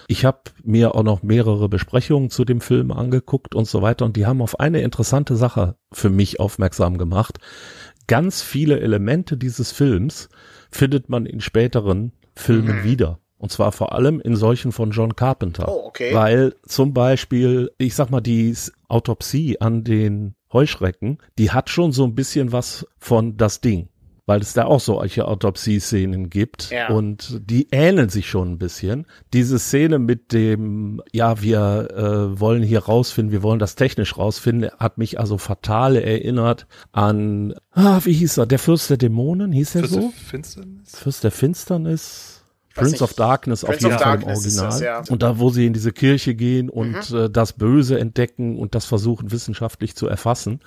Ich habe mir auch noch mehrere Besprechungen zu dem Film angeguckt und so weiter und die haben auf eine interessante Sache für mich aufmerksam gemacht. Ganz viele Elemente dieses Films findet man in späteren Filmen mhm. wieder. Und zwar vor allem in solchen von John Carpenter. Oh, okay. Weil zum Beispiel, ich sag mal, die Autopsie an den Heuschrecken, die hat schon so ein bisschen was von das Ding weil es da auch solche Autopsie-Szenen gibt ja. und die ähneln sich schon ein bisschen. Diese Szene mit dem, ja, wir äh, wollen hier rausfinden, wir wollen das technisch rausfinden, hat mich also fatal erinnert an, ah, wie hieß er, der Fürst der Dämonen, hieß er Fürst so? Der Finsternis? Fürst der Finsternis. Prince of Darkness Prince auf jeden Fall im Original. Das, ja. Und da, wo sie in diese Kirche gehen und mhm. äh, das Böse entdecken und das versuchen wissenschaftlich zu erfassen.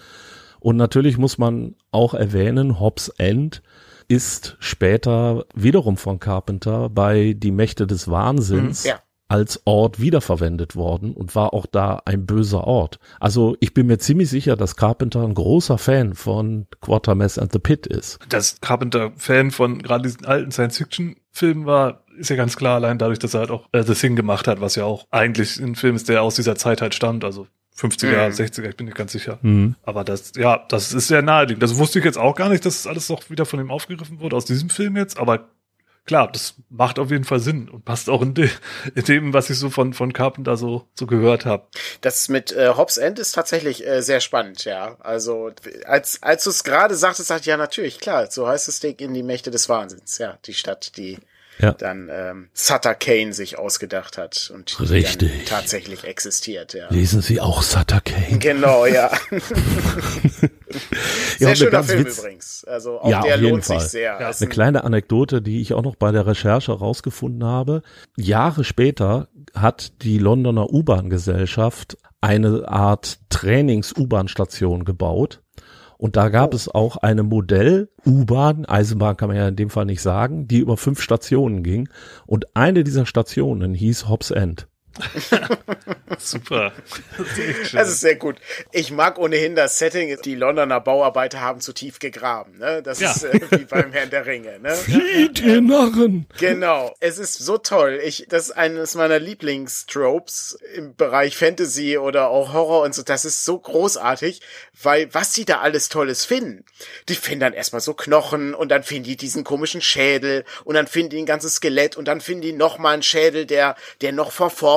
Und natürlich muss man auch erwähnen, Hobbs End ist später wiederum von Carpenter bei Die Mächte des Wahnsinns mhm, ja. Als Ort wiederverwendet worden und war auch da ein böser Ort. Also ich bin mir ziemlich sicher, dass Carpenter ein großer Fan von Quatermass and the Pit ist. Dass Carpenter Fan von gerade diesen alten Science-Fiction-Filmen war, ist ja ganz klar, allein dadurch, dass er halt auch äh, The Thing gemacht hat, was ja auch eigentlich ein Film ist, der aus dieser Zeit halt stammt. Also 50er, mhm. 60er, ich bin nicht ganz sicher. Mhm. Aber das, ja, das ist sehr naheliegend. Das wusste ich jetzt auch gar nicht, dass das alles noch wieder von ihm aufgegriffen wurde, aus diesem Film jetzt. Aber klar, das macht auf jeden Fall Sinn und passt auch in, de, in dem, was ich so von, von Carpenter so, so gehört habe. Das mit äh, Hobbs End ist tatsächlich äh, sehr spannend, ja. Also, als, als du es gerade sagtest, sagte ja, natürlich, klar, so heißt es Ding in die Mächte des Wahnsinns, ja. Die Stadt, die ja. dann ähm, Sutter Kane sich ausgedacht hat und Richtig. tatsächlich existiert. Ja. Lesen Sie auch Sutter Kane? Genau, ja. <laughs> sehr ja, schöner Film Witz. übrigens. Also auch ja, der lohnt Fall. sich sehr. Ja, eine kleine Anekdote, die ich auch noch bei der Recherche rausgefunden habe. Jahre später hat die Londoner U-Bahn-Gesellschaft eine Art Trainings-U-Bahn-Station gebaut und da gab oh. es auch eine Modell-U-Bahn, Eisenbahn kann man ja in dem Fall nicht sagen, die über fünf Stationen ging. Und eine dieser Stationen hieß Hobbs End. <laughs> Super. Das ist, das ist, sehr gut. Ich mag ohnehin das Setting. Die Londoner Bauarbeiter haben zu tief gegraben. Ne? Das ja. ist äh, wie beim Herrn der Ringe. Ne? <laughs> Flieht, ihr Narren! Genau. Es ist so toll. Ich, das ist eines meiner Lieblingstropes im Bereich Fantasy oder auch Horror und so. Das ist so großartig, weil was sie da alles Tolles finden. Die finden dann erstmal so Knochen und dann finden die diesen komischen Schädel und dann finden die ein ganzes Skelett und dann finden die nochmal einen Schädel, der, der noch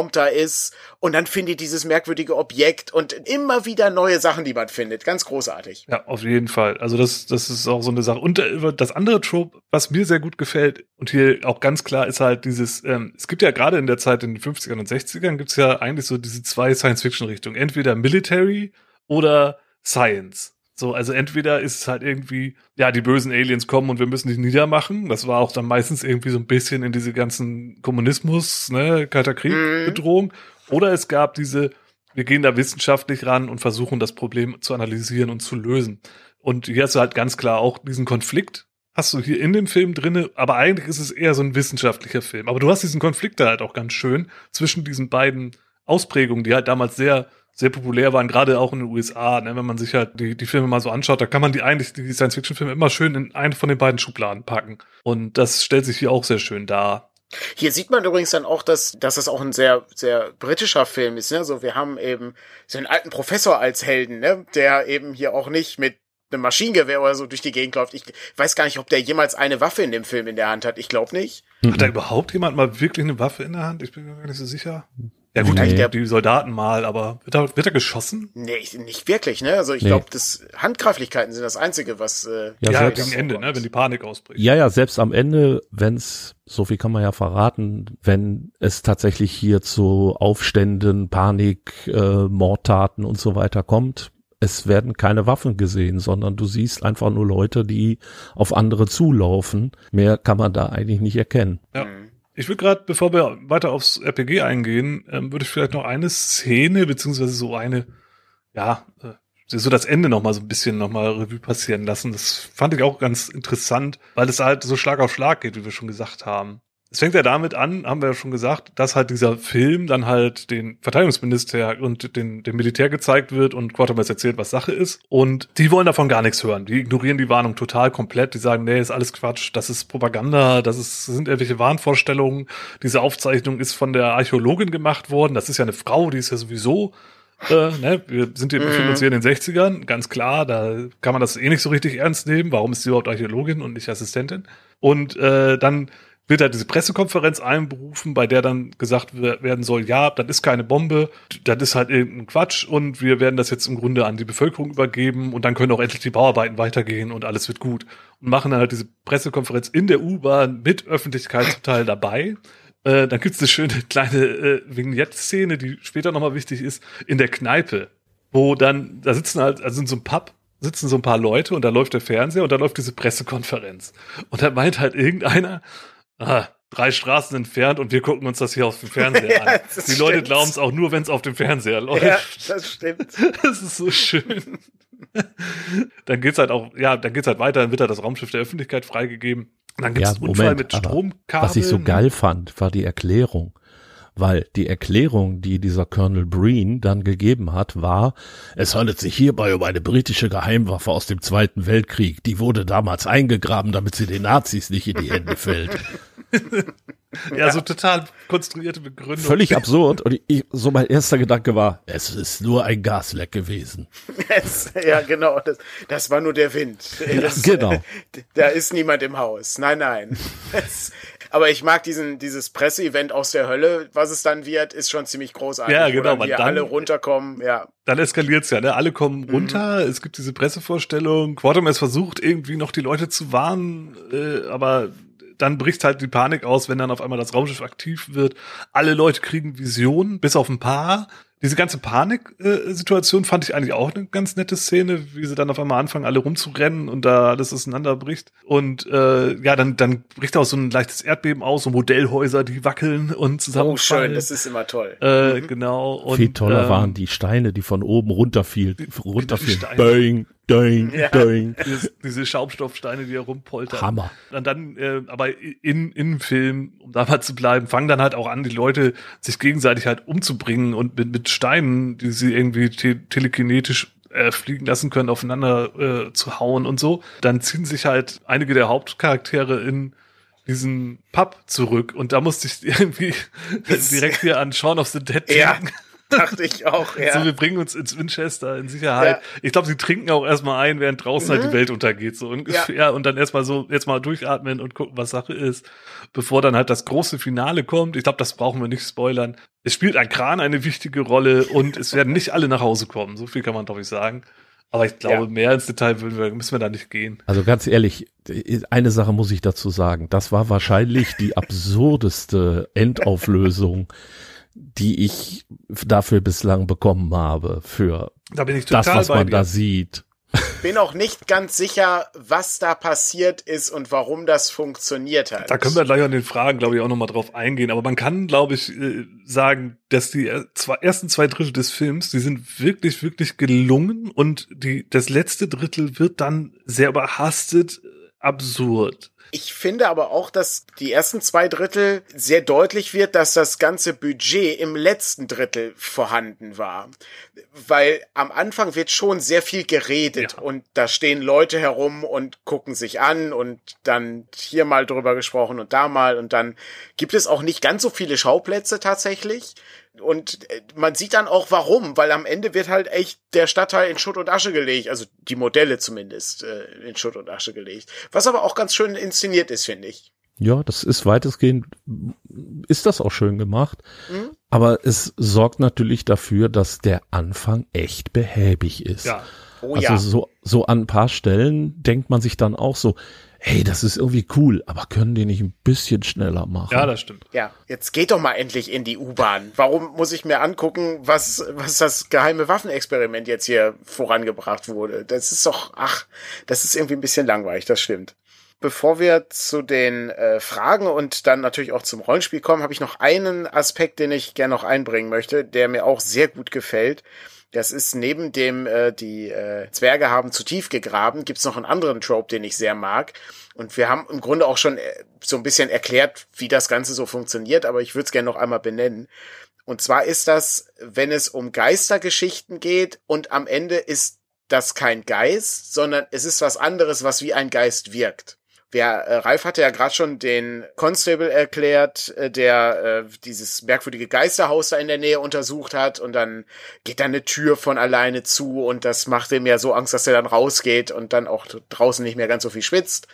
verformter ist und dann finden die dieses merkwürdige Objekt und immer wieder neue Sachen, die man findet. Ganz großartig. Ja, auf jeden Fall. Also das, das ist auch so eine Sache. Und äh, das andere Trope, was mir sehr gut gefällt und hier auch ganz klar ist halt dieses, ähm, es gibt ja gerade in der Zeit in den 50ern und 60ern gibt es ja eigentlich so diese zwei Science-Fiction-Richtungen. Entweder Military oder Science. So, also entweder ist es halt irgendwie, ja, die bösen Aliens kommen und wir müssen die niedermachen. Das war auch dann meistens irgendwie so ein bisschen in diese ganzen Kommunismus, ne, Kalter Krieg mhm. Bedrohung. Oder es gab diese, wir gehen da wissenschaftlich ran und versuchen das Problem zu analysieren und zu lösen. Und hier hast du halt ganz klar auch diesen Konflikt, hast du hier in dem Film drinne, aber eigentlich ist es eher so ein wissenschaftlicher Film. Aber du hast diesen Konflikt da halt auch ganz schön zwischen diesen beiden Ausprägungen, die halt damals sehr sehr populär waren, gerade auch in den USA. Ne? Wenn man sich halt die, die Filme mal so anschaut, da kann man die eigentlich, die Science-Fiction-Filme immer schön in eine von den beiden Schubladen packen. Und das stellt sich hier auch sehr schön dar. Hier sieht man übrigens dann auch, dass, dass das auch ein sehr, sehr britischer Film ist. Ne? So, wir haben eben so einen alten Professor als Helden, ne? der eben hier auch nicht mit einem Maschinengewehr oder so durch die Gegend läuft. Ich weiß gar nicht, ob der jemals eine Waffe in dem Film in der Hand hat. Ich glaube nicht. Hat da überhaupt jemand mal wirklich eine Waffe in der Hand? Ich bin mir gar nicht so sicher. Ja gut, nee. der, die Soldaten mal, aber wird er, wird er geschossen? Nee, nicht wirklich, ne? Also ich nee. glaube, das Handgreiflichkeiten sind das Einzige, was äh, ja, ja gegen Ende, ne? Wenn die Panik ausbricht. Ja, ja, selbst am Ende, wenn's, so viel kann man ja verraten, wenn es tatsächlich hier zu Aufständen, Panik, äh, Mordtaten und so weiter kommt, es werden keine Waffen gesehen, sondern du siehst einfach nur Leute, die auf andere zulaufen. Mehr kann man da eigentlich nicht erkennen. Ja. Mhm. Ich würde gerade, bevor wir weiter aufs RPG eingehen, ähm, würde ich vielleicht noch eine Szene, beziehungsweise so eine, ja, äh, so das Ende noch mal so ein bisschen noch mal Revue passieren lassen. Das fand ich auch ganz interessant, weil es halt so Schlag auf Schlag geht, wie wir schon gesagt haben. Es fängt ja damit an, haben wir ja schon gesagt, dass halt dieser Film dann halt den Verteidigungsminister und den, dem Militär gezeigt wird und Quatermass erzählt, was Sache ist. Und die wollen davon gar nichts hören. Die ignorieren die Warnung total komplett. Die sagen, nee, ist alles Quatsch, das ist Propaganda, das ist, sind irgendwelche Wahnvorstellungen. Diese Aufzeichnung ist von der Archäologin gemacht worden. Das ist ja eine Frau, die ist ja sowieso äh, ne, wir sind hier, befinden uns hier in den 60ern, ganz klar, da kann man das eh nicht so richtig ernst nehmen. Warum ist sie überhaupt Archäologin und nicht Assistentin? Und äh, dann wird halt diese Pressekonferenz einberufen, bei der dann gesagt werden soll, ja, das ist keine Bombe, das ist halt irgendein Quatsch und wir werden das jetzt im Grunde an die Bevölkerung übergeben und dann können auch endlich die Bauarbeiten weitergehen und alles wird gut. Und machen dann halt diese Pressekonferenz in der U-Bahn mit Öffentlichkeit zum Teil dabei. Äh, dann gibt's eine schöne kleine äh, Vignette-Szene, die später nochmal wichtig ist, in der Kneipe, wo dann, da sitzen halt, also in so einem Pub, sitzen so ein paar Leute und da läuft der Fernseher und da läuft diese Pressekonferenz. Und da meint halt irgendeiner, ah, drei Straßen entfernt und wir gucken uns das hier auf dem Fernseher <laughs> an. Ja, Die stimmt. Leute glauben es auch nur, wenn es auf dem Fernseher läuft. Ja, das stimmt. <laughs> Das ist so schön. dann geht's halt auch, ja, dann geht's halt weiter, dann wird halt das Raumschiff der Öffentlichkeit freigegeben. Und dann gibt's ja, einen Unfall mit Stromkabeln. Was ich so geil fand, war die Erklärung weil die Erklärung, die dieser Colonel Breen dann gegeben hat, war, es handelt sich hierbei um eine britische Geheimwaffe aus dem Zweiten Weltkrieg. Die wurde damals eingegraben, damit sie den Nazis nicht in die Hände fällt. <laughs> ja, so total konstruierte Begründung. Völlig <laughs> absurd. Und ich, so mein erster Gedanke war, es ist nur ein Gasleck gewesen. Es, ja, genau. Das, das war nur der Wind. Das, genau. <laughs> Da ist niemand im Haus. Nein, nein. Das, aber ich mag diesen, dieses Presseevent aus der Hölle, was es dann wird, ist schon ziemlich großartig. Ja, genau. Wo dann, alle runterkommen, ja. Dann eskaliert's ja, ne? Alle kommen mhm. runter, mhm. es gibt diese Pressevorstellung. Quatermass versucht irgendwie noch die Leute zu warnen, äh, aber dann bricht halt die Panik aus, wenn dann auf einmal das Raumschiff aktiv wird. Alle Leute kriegen Visionen, bis auf ein paar diese ganze Panik-Situation fand ich eigentlich auch eine ganz nette Szene, wie sie dann auf einmal anfangen, alle rumzurennen und da alles auseinanderbricht. Und äh, ja, dann, dann bricht auch so ein leichtes Erdbeben aus, so Modellhäuser, die wackeln und zusammenfallen. Oh, schön, das ist immer toll. Äh, mhm. Genau. Und, Viel toller ähm, waren die Steine, die von oben runterfielen. runterfielen. Bang, Doing, ja. doing. Diese, diese Schaumstoffsteine, die herrumpoltern. Hammer. Und dann, äh, aber in, im Film, um da mal zu bleiben, fangen dann halt auch an, die Leute sich gegenseitig halt umzubringen und mit, mit Steinen, die sie irgendwie te telekinetisch äh, fliegen lassen können, aufeinander äh, zu hauen und so. Dann ziehen sich halt einige der Hauptcharaktere in diesen Pub zurück und da musste ich <laughs> irgendwie direkt hier an Shaun of the Dead denken. Ja. <laughs> Dachte ich auch, ja. So, wir bringen uns ins Winchester in Sicherheit. Ja. Ich glaube, sie trinken auch erstmal ein, während draußen mhm. halt die mhm. Welt untergeht, so ungefähr. Ja. Und dann erstmal so, jetzt mal durchatmen und gucken, was Sache ist, bevor dann halt das große Finale kommt. Ich glaube, das brauchen wir nicht spoilern. Es spielt ein Kran eine wichtige Rolle und es werden nicht alle nach Hause kommen. So viel kann man, glaube ich, sagen. Aber ich glaube, ja. mehr ins Detail wir, müssen wir da nicht gehen. Also ganz ehrlich, eine Sache muss ich dazu sagen. Das war wahrscheinlich die absurdeste Endauflösung die ich dafür bislang bekommen habe, für da das, was man da sieht. Bin auch nicht ganz sicher, was da passiert ist und warum das funktioniert hat. Da können wir gleich an den Fragen, glaube ich, auch nochmal drauf eingehen. Aber man kann, glaube ich, äh, sagen, dass die ersten zwei Drittel des Films, die sind wirklich, wirklich gelungen und die, das letzte Drittel wird dann sehr überhastet, absurd. Ich finde aber auch, dass die ersten zwei Drittel sehr deutlich wird, dass das ganze Budget im letzten Drittel vorhanden war. Weil am Anfang wird schon sehr viel geredet ja. und da stehen Leute herum und gucken sich an und dann hier mal drüber gesprochen und da mal und dann gibt es auch nicht ganz so viele Schauplätze tatsächlich. Und äh, man sieht dann auch warum, weil am Ende wird halt echt der Stadtteil in Schutt und Asche gelegt, also die Modelle zumindest äh, in Schutt und Asche gelegt. Was aber auch ganz schön inszeniert ist, finde ich. Ja, das ist weitestgehend, ist das auch schön gemacht. Mhm. Aber es sorgt natürlich dafür, dass der Anfang echt behäbig ist. Ja. Oh, also ja. so, so an ein paar Stellen denkt man sich dann auch so, hey, das ist irgendwie cool, aber können die nicht ein bisschen schneller machen? Ja, das stimmt. Ja, jetzt geht doch mal endlich in die U-Bahn. Warum muss ich mir angucken, was, was das geheime Waffenexperiment jetzt hier vorangebracht wurde? Das ist doch, ach, das ist irgendwie ein bisschen langweilig, das stimmt. Bevor wir zu den äh, Fragen und dann natürlich auch zum Rollenspiel kommen, habe ich noch einen Aspekt, den ich gerne noch einbringen möchte, der mir auch sehr gut gefällt Das ist neben dem, äh, die äh, Zwerge haben zu tief gegraben, gibt's noch einen anderen Trope, den ich sehr mag. Und wir haben im Grunde auch schon äh, so ein bisschen erklärt, wie das Ganze so funktioniert, aber ich würde es gerne noch einmal benennen. Und zwar ist das, wenn es um Geistergeschichten geht und am Ende ist das kein Geist, sondern es ist was anderes, was wie ein Geist wirkt. Wer, äh, Ralf hatte ja gerade schon den Constable erklärt, äh, der äh, dieses merkwürdige Geisterhaus da in der Nähe untersucht hat und dann geht da eine Tür von alleine zu und das macht ihm ja so Angst, dass er dann rausgeht und dann auch draußen nicht mehr ganz so viel schwitzt.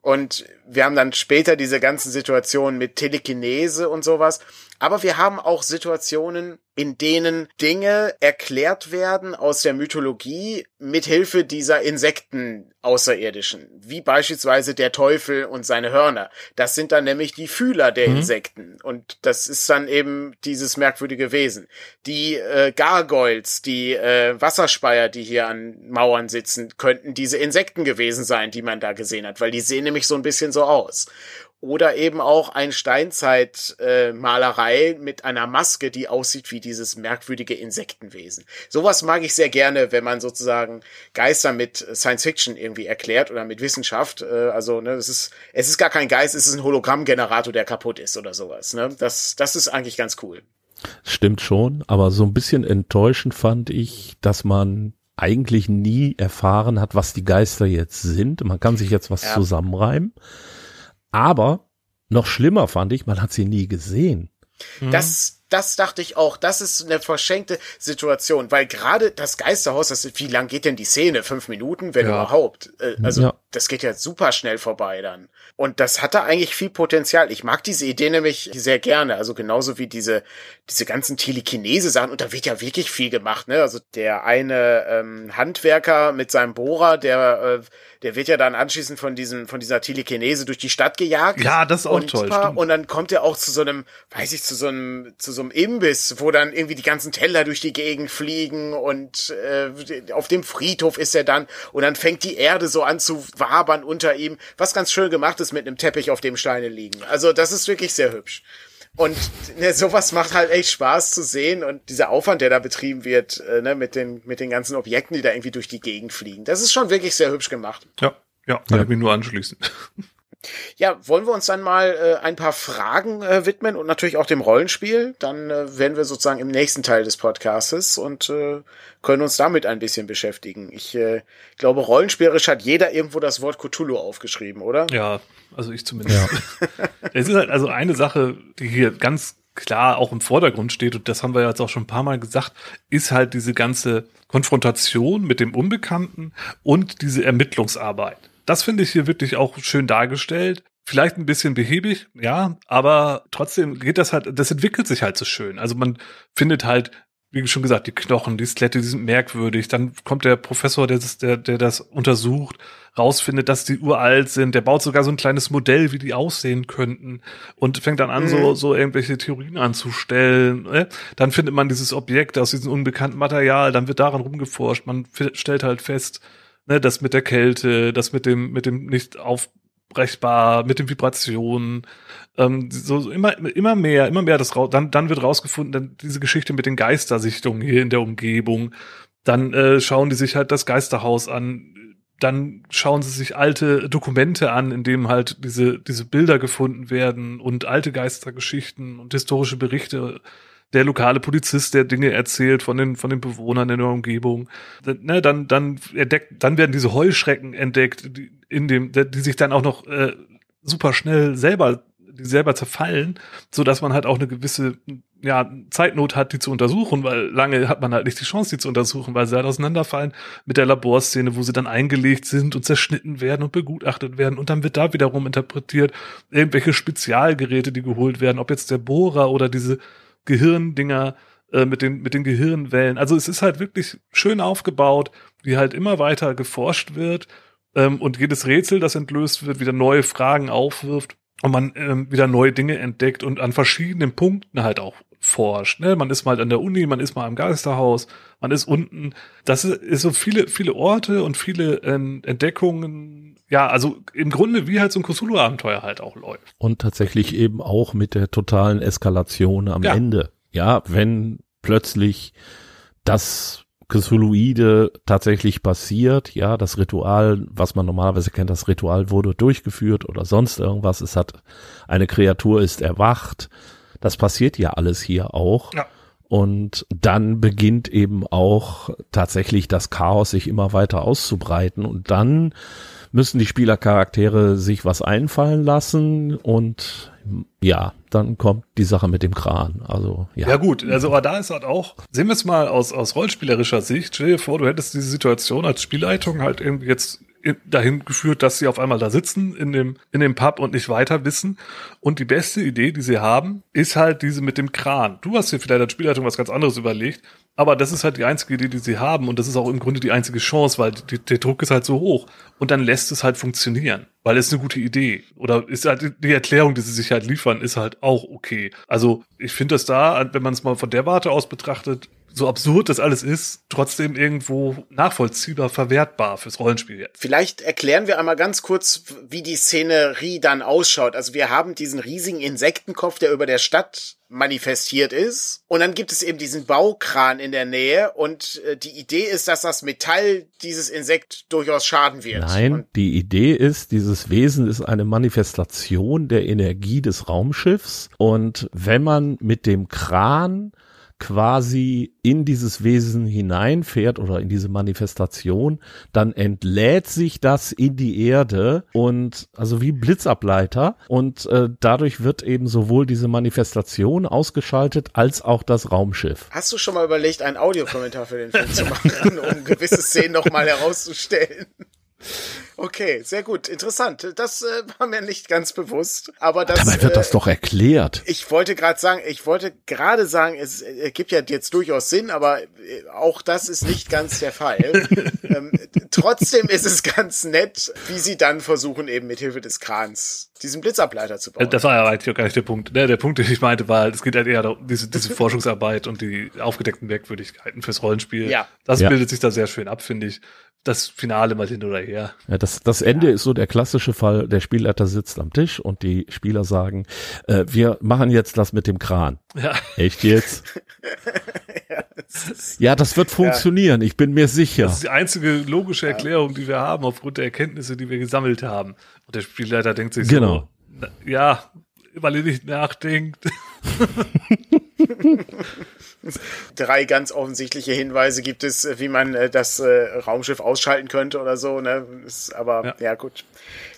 Und wir haben dann später diese ganzen Situationen mit Telekinese und sowas. Aber wir haben auch Situationen, in denen Dinge erklärt werden aus der Mythologie mit Hilfe dieser Insekten außerirdischen, wie beispielsweise der Teufel und seine Hörner. Das sind dann nämlich die Fühler der mhm. Insekten und das ist dann eben dieses merkwürdige Wesen. Die äh, Gargoyles, die äh, Wasserspeier, die hier an Mauern sitzen, könnten diese Insekten gewesen sein, die man da gesehen hat, weil die sehen nämlich so ein bisschen so aus oder eben auch ein Steinzeitmalerei äh, mit einer Maske, die aussieht wie dieses merkwürdige Insektenwesen. Sowas mag ich sehr gerne, wenn man sozusagen Geister mit Science Fiction irgendwie erklärt oder mit Wissenschaft. Äh, also ne, es ist es ist gar kein Geist, es ist ein Hologrammgenerator, der kaputt ist oder sowas. Ne? Das das ist eigentlich ganz cool. Stimmt schon, aber so ein bisschen enttäuschend fand ich, dass man eigentlich nie erfahren hat, was die Geister jetzt sind. Man kann sich jetzt was ja. zusammenreimen. Aber noch schlimmer fand ich, man hat sie nie gesehen. Das, das dachte ich auch. Das ist eine verschenkte Situation, weil gerade das Geisterhaus, das wie lang geht denn die Szene? Fünf Minuten, wenn ja. überhaupt. Äh, also ja. das geht ja super schnell vorbei dann. Und das hatte eigentlich viel Potenzial. Ich mag diese Idee nämlich sehr gerne. Also genauso wie diese diese ganzen Telekinese-Sachen. Und da wird ja wirklich viel gemacht. Ne? Also der eine ähm, Handwerker mit seinem Bohrer, der äh, der wird ja dann anschließend von diesem von dieser Telekinese durch die Stadt gejagt. Ja, das ist auch und, toll. Und dann kommt er auch zu so einem, weiß ich, zu so einem zu so einem Imbiss, wo dann irgendwie die ganzen Teller durch die Gegend fliegen und äh, auf dem Friedhof ist er dann und dann fängt die Erde so an zu wabern unter ihm, was ganz schön gemacht ist mit einem Teppich, auf dem Steine liegen. Also das ist wirklich sehr hübsch. Und ne, sowas macht halt echt Spaß zu sehen und dieser Aufwand, der da betrieben wird, äh, ne, mit den, mit den ganzen Objekten, die da irgendwie durch die Gegend fliegen. Das ist schon wirklich sehr hübsch gemacht. Ja, ja, kann ja. ich mich nur anschließen. Ja, wollen wir uns dann mal äh, ein paar Fragen äh, widmen und natürlich auch dem Rollenspiel. Dann äh, werden wir sozusagen im nächsten Teil des Podcastes und äh, können uns damit ein bisschen beschäftigen. Ich äh, glaube, rollenspielerisch hat jeder irgendwo das Wort Cthulhu aufgeschrieben, oder? Ja, also ich zumindest. Ja. <laughs> es ist halt also eine Sache, die hier ganz klar auch im Vordergrund steht, und das haben wir jetzt auch schon ein paar Mal gesagt, ist halt diese ganze Konfrontation mit dem Unbekannten und diese Ermittlungsarbeit. Das finde ich hier wirklich auch schön dargestellt. Vielleicht ein bisschen behäbig, ja, aber trotzdem geht das halt, das entwickelt sich halt so schön. Also man findet halt, wie schon gesagt, die Knochen, die Skelette, die sind merkwürdig. Dann kommt der Professor, der das, der, der das untersucht, rausfindet, dass die uralt sind. Der baut sogar so ein kleines Modell, wie die aussehen könnten und fängt dann an, mhm. so, so irgendwelche Theorien anzustellen. Ne? Dann findet man dieses Objekt aus diesem unbekannten Material, dann wird daran rumgeforscht. Man stellt halt fest, ne, das mit der Kälte, das mit dem, mit dem nicht aufbrechbar, mit den Vibrationen, ähm, so, so immer, immer mehr, immer mehr das raus, dann, dann wird rausgefunden, dann diese Geschichte mit den Geistersichtungen hier in der Umgebung. Dann äh, schauen die sich halt das Geisterhaus an, dann schauen sie sich alte Dokumente an, in denen halt diese, diese Bilder gefunden werden und alte Geistergeschichten und historische Berichte der lokale Polizist, der Dinge erzählt von den, von den Bewohnern in der Umgebung. Ne, dann, dann entdeckt, dann werden diese Heuschrecken entdeckt, die, in dem, die sich dann auch noch äh, super schnell selber, die selber zerfallen, so dass man halt auch eine gewisse ja, Zeitnot hat, die zu untersuchen, weil lange hat man halt nicht die Chance, die zu untersuchen, weil sie halt auseinanderfallen mit der Laborszene, wo sie dann eingelegt sind und zerschnitten werden und begutachtet werden und dann wird da wiederum interpretiert, irgendwelche Spezialgeräte, die geholt werden, ob jetzt der Bohrer oder diese Gehirndinger äh, mit den mit den Gehirnwellen. Also es ist halt wirklich schön aufgebaut, wie halt immer weiter geforscht wird ähm, und jedes Rätsel, das entlöst wird, wieder neue Fragen aufwirft und man ähm, wieder neue Dinge entdeckt und an verschiedenen Punkten halt auch forscht. Ne? Man ist mal an der Uni, man ist mal im Geisterhaus, man ist unten. Das ist, ist so viele, viele Orte und viele ähm, Entdeckungen. Ja, also im Grunde wie halt so ein Cthulhu-Abenteuer halt auch läuft. Und tatsächlich eben auch mit der totalen Eskalation am ja. Ende. Ja, wenn plötzlich das Cthulhuide tatsächlich passiert. Ja, das Ritual, was man normalerweise kennt, das Ritual wurde durchgeführt oder sonst irgendwas. Es hat eine Kreatur ist erwacht. Das passiert ja alles hier auch. Ja. Und dann beginnt eben auch tatsächlich das Chaos sich immer weiter auszubreiten. Und dann müssen die Spielercharaktere sich was einfallen lassen und ja, dann kommt die Sache mit dem Kran. Also ja. Ja gut, also aber da ist halt auch, sehen wir es mal aus aus rollspielerischer Sicht. Stell dir vor, du hättest diese Situation als Spielleitung halt irgendwie jetzt dahin geführt, dass sie auf einmal da sitzen in dem, in dem Pub und nicht weiter wissen. Und die beste Idee, die sie haben, ist halt diese mit dem Kran. Du hast dir vielleicht als Spielleitung was ganz anderes überlegt, aber das ist halt die einzige Idee, die sie haben und das ist auch im Grunde die einzige Chance, weil die, der Druck ist halt so hoch und dann lässt es halt funktionieren, weil es eine gute Idee oder ist halt die Erklärung, die sie sich halt liefern, ist halt auch okay. Also ich finde das da, wenn man es mal von der Warte aus betrachtet, so absurd das alles ist, trotzdem irgendwo nachvollziehbar, verwertbar fürs Rollenspiel jetzt. Vielleicht erklären wir einmal ganz kurz, wie die Szenerie dann ausschaut. Also wir haben diesen riesigen Insektenkopf, der über der Stadt manifestiert ist. Und dann gibt es eben diesen Baukran in der Nähe und äh, die Idee ist, dass das Metall dieses Insekt durchaus schaden wird. Nein, und die Idee ist, dieses Wesen ist eine Manifestation der Energie des Raumschiffs und wenn man mit dem Kran quasi in dieses Wesen hineinfährt oder in diese Manifestation, dann entlädt sich das in die Erde und also wie Blitzableiter und äh, dadurch wird eben sowohl diese Manifestation ausgeschaltet als auch das Raumschiff. Hast du schon mal überlegt, einen Audiokommentar für den Film zu machen, um gewisse Szenen nochmal herauszustellen? Okay, sehr gut, interessant. Das äh, war mir nicht ganz bewusst, aber das. Dabei wird äh, das doch erklärt. Ich wollte gerade sagen, ich wollte gerade sagen, es äh, gibt ja jetzt durchaus Sinn, aber äh, auch das ist nicht ganz der Fall. <laughs> ähm, trotzdem ist es ganz nett, wie sie dann versuchen, eben mit Hilfe des Krans diesen Blitzableiter zu bauen. Das war ja eigentlich gar nicht der Punkt. Ne, der Punkt, den ich meinte, war, es geht halt eher darum, diese, diese <laughs> Forschungsarbeit und die aufgedeckten Merkwürdigkeiten fürs Rollenspiel. Ja. Das ja. bildet sich da sehr schön ab, finde ich das Finale mal hin oder her. Ja, das, das Ende ja. ist so der klassische Fall, der Spielleiter sitzt am Tisch und die Spieler sagen, äh, wir machen jetzt das mit dem Kran. Ja. Echt jetzt? <laughs> ja, das ja, das wird funktionieren, ja. ich bin mir sicher. Das ist die einzige logische Erklärung, die wir haben, aufgrund der Erkenntnisse, die wir gesammelt haben. Und der Spielleiter denkt sich genau. so, ja, weil ihr nicht nachdenkt. <laughs> <laughs> Drei ganz offensichtliche Hinweise gibt es, wie man äh, das äh, Raumschiff ausschalten könnte oder so. Ne? Ist, aber ja. ja. gut.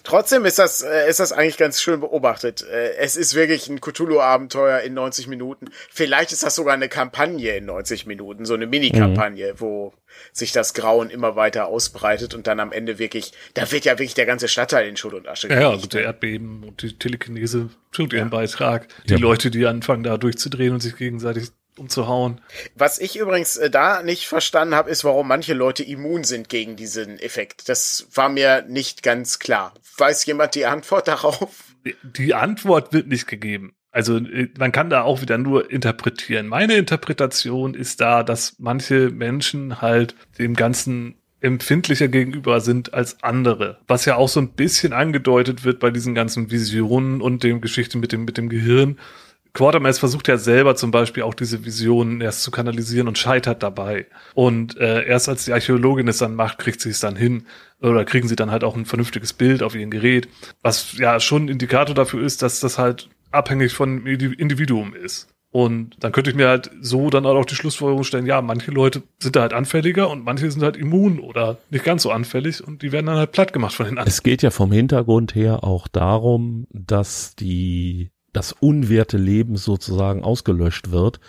Trotzdem ist das, äh, ist das eigentlich ganz schön beobachtet. Äh, es ist wirklich ein Cthulhu-Abenteuer in 90 Minuten. Vielleicht ist das sogar eine Kampagne in 90 Minuten, so eine Mini-Kampagne, mhm. wo sich das Grauen immer weiter ausbreitet und dann am Ende wirklich, da wird ja wirklich der ganze Stadtteil in Schutt und Asche. Ja, ja also der Erdbeben und die Telekinese tut ihren ja. Beitrag. Die ja. Leute, die anfangen da durchzudrehen und sich gegenseitig umzuhauen. Was ich übrigens äh, da nicht verstanden habe, ist, warum manche Leute immun sind gegen diesen Effekt. Das war mir nicht ganz klar. Weiß jemand die Antwort <laughs> darauf? Die Antwort wird nicht gegeben. Also äh, man kann da auch wieder nur interpretieren. Meine Interpretation ist da, dass manche Menschen halt dem Ganzen empfindlicher gegenüber sind als andere. Was ja auch so ein bisschen angedeutet wird bei diesen ganzen Visionen und dem Geschichte mit dem, mit dem Gehirn Quatermass versucht ja selber zum Beispiel auch diese Visionen erst zu kanalisieren und scheitert dabei. Und äh, erst als die Archäologin es dann macht, kriegt sie es dann hin. Oder kriegen sie dann halt auch ein vernünftiges Bild auf ihren Gerät. Was ja schon ein Indikator dafür ist, dass das halt abhängig von Individuum ist. Und dann könnte ich mir halt so dann auch die Schlussfolgerung stellen, ja, manche Leute sind da halt anfälliger und manche sind halt immun oder nicht ganz so anfällig und die werden dann halt platt gemacht von den anderen. Es geht ja vom Hintergrund her auch darum, dass die das unwerte Leben sozusagen ausgelöscht wird.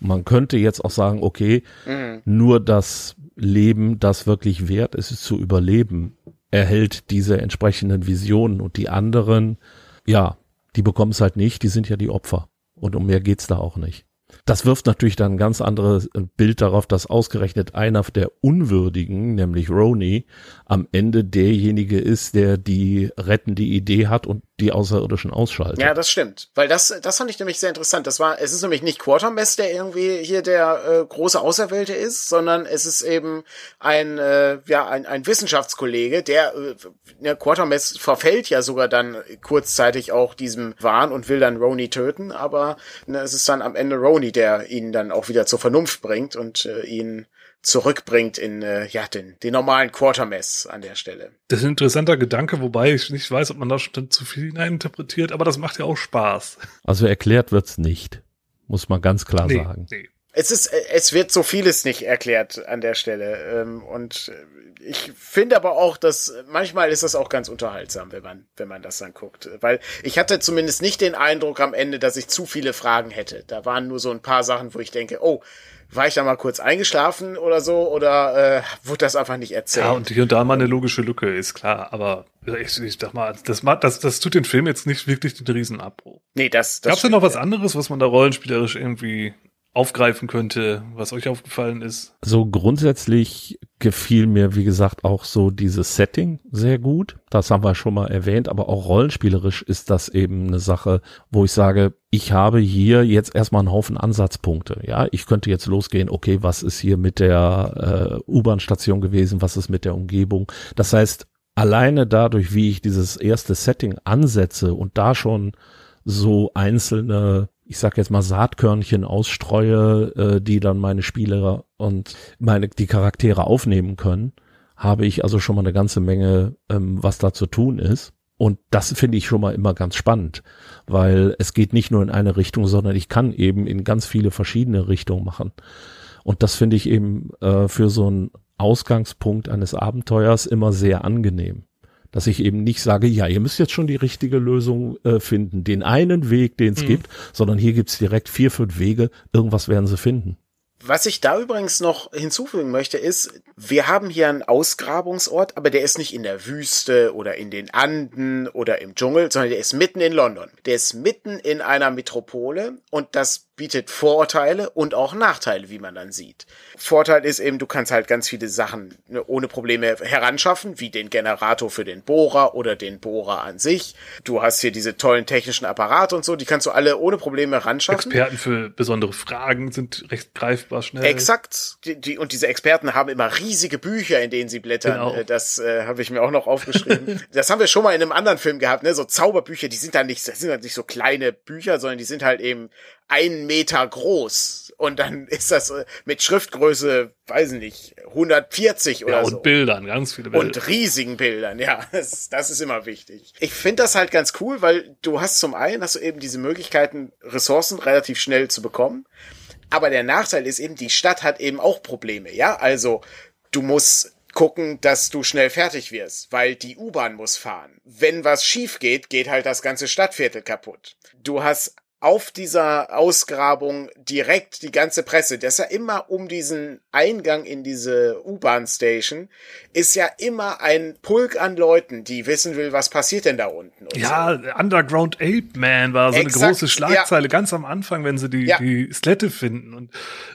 Und man könnte jetzt auch sagen, okay, mhm. nur das Leben, das wirklich wert ist, ist zu überleben, erhält diese entsprechenden Visionen und die anderen, ja, die bekommen es halt nicht, die sind ja die Opfer. Und um mehr geht's da auch nicht. Das wirft natürlich dann ein ganz anderes äh, Bild darauf, dass ausgerechnet einer der Unwürdigen, nämlich Roni, am Ende derjenige ist, der die rettende Idee hat und die Außerirdischen ausschaltet. Ja, das stimmt. Weil das, das fand ich nämlich sehr interessant. Das war, es ist nämlich nicht Quartermess, der irgendwie hier der äh, große Auserwählte ist, sondern es ist eben ein, äh, ja, ein, ein Wissenschaftskollege, der, äh, ja, Quartermess verfällt ja sogar dann kurzzeitig auch diesem Wahn und will dann Roni töten, aber ne, es ist dann am Ende Roni, der ihn dann auch wieder zur Vernunft bringt und äh, ihn zurückbringt in äh, ja den, den normalen Quartermess an der Stelle. Das ist ein interessanter Gedanke, wobei ich nicht weiß, ob man da schon zu viel hineininterpretiert, aber das macht ja auch Spaß. Also erklärt wird's nicht, muss man ganz klar nee, sagen. Nee. Es ist, es wird so vieles nicht erklärt an der Stelle. Ähm, und ich finde aber auch, dass manchmal ist das auch ganz unterhaltsam, wenn man, wenn man das dann guckt. Weil ich hatte zumindest nicht den Eindruck am Ende, dass ich zu viele Fragen hätte. Da waren nur so ein paar Sachen, wo ich denke, oh, war ich da mal kurz eingeschlafen oder so oder äh, wurde das einfach nicht erzählt? Ja, und hier und da mal eine logische Lücke, ist klar, aber ich, ich sag mal, das, das, das tut den Film jetzt nicht wirklich den Riesenabbruch. Nee, das, das Gab's da noch was anderes, was man da rollenspielerisch irgendwie aufgreifen könnte, was euch aufgefallen ist? So grundsätzlich gefiel mir, wie gesagt, auch so dieses Setting sehr gut. Das haben wir schon mal erwähnt, aber auch rollenspielerisch ist das eben eine Sache, wo ich sage, ich habe hier jetzt erstmal einen Haufen Ansatzpunkte. Ja, ich könnte jetzt losgehen, okay, was ist hier mit der äh, U-Bahn-Station gewesen, was ist mit der Umgebung? Das heißt, alleine dadurch, wie ich dieses erste Setting ansetze und da schon so einzelne ich sag jetzt mal Saatkörnchen ausstreue, äh, die dann meine Spieler und meine die Charaktere aufnehmen können, habe ich also schon mal eine ganze Menge, ähm, was da zu tun ist. Und das finde ich schon mal immer ganz spannend, weil es geht nicht nur in eine Richtung, sondern ich kann eben in ganz viele verschiedene Richtungen machen. Und das finde ich eben äh, für so einen Ausgangspunkt eines Abenteuers immer sehr angenehm dass ich eben nicht sage, ja, ihr müsst jetzt schon die richtige Lösung äh, finden, den einen Weg, den es mhm. gibt, sondern hier gibt's direkt vier, fünf Wege, irgendwas werden sie finden. Was ich da übrigens noch hinzufügen möchte, ist, wir haben hier einen Ausgrabungsort, aber der ist nicht in der Wüste oder in den Anden oder im Dschungel, sondern der ist mitten in London. Der ist mitten in einer Metropole und das bietet Vorteile und auch Nachteile, wie man dann sieht. Vorteil ist eben, du kannst halt ganz viele Sachen ne, ohne Probleme heranschaffen, wie den Generator für den Bohrer oder den Bohrer an sich. Du hast hier diese tollen technischen Apparate und so, die kannst du alle ohne Probleme heranschaffen. Experten für besondere Fragen sind recht greifbar schnell. Exakt. Die, die, und diese Experten haben immer riesige Bücher, in denen sie blättern. Genau. Äh, das äh, habe ich mir auch noch aufgeschrieben. <laughs> das haben wir schon mal in einem anderen Film gehabt, ne? So Zauberbücher, die sind dann nicht, das sind dann nicht so kleine Bücher, sondern die sind halt eben ein Meter groß. Und dann ist das äh, mit Schriftgröße, weiß nicht, 140 oder ja, und so. Und Bildern, ganz viele Bilder. Und riesigen Bildern, ja. <laughs> Das, das ist immer wichtig. Ich finde das halt ganz cool, weil du hast zum einen, hast du eben diese Möglichkeiten, Ressourcen relativ schnell zu bekommen. Aber der Nachteil ist eben, die Stadt hat eben auch Probleme, ja. Also, du musst gucken, dass du schnell fertig wirst, weil die U-Bahn muss fahren. Wenn was schief geht, geht halt das ganze Stadtviertel kaputt. Du hast auf dieser Ausgrabung direkt die ganze Presse, das ist ja immer um diesen Eingang in diese U-Bahn-Station, ist ja immer ein Pulk an Leuten, die wissen will, was passiert denn da unten. ja, so. Underground Ape Man war so Exakt, eine große Schlagzeile ja. ganz am Anfang, wenn sie die, ja. die Skelette finden. Und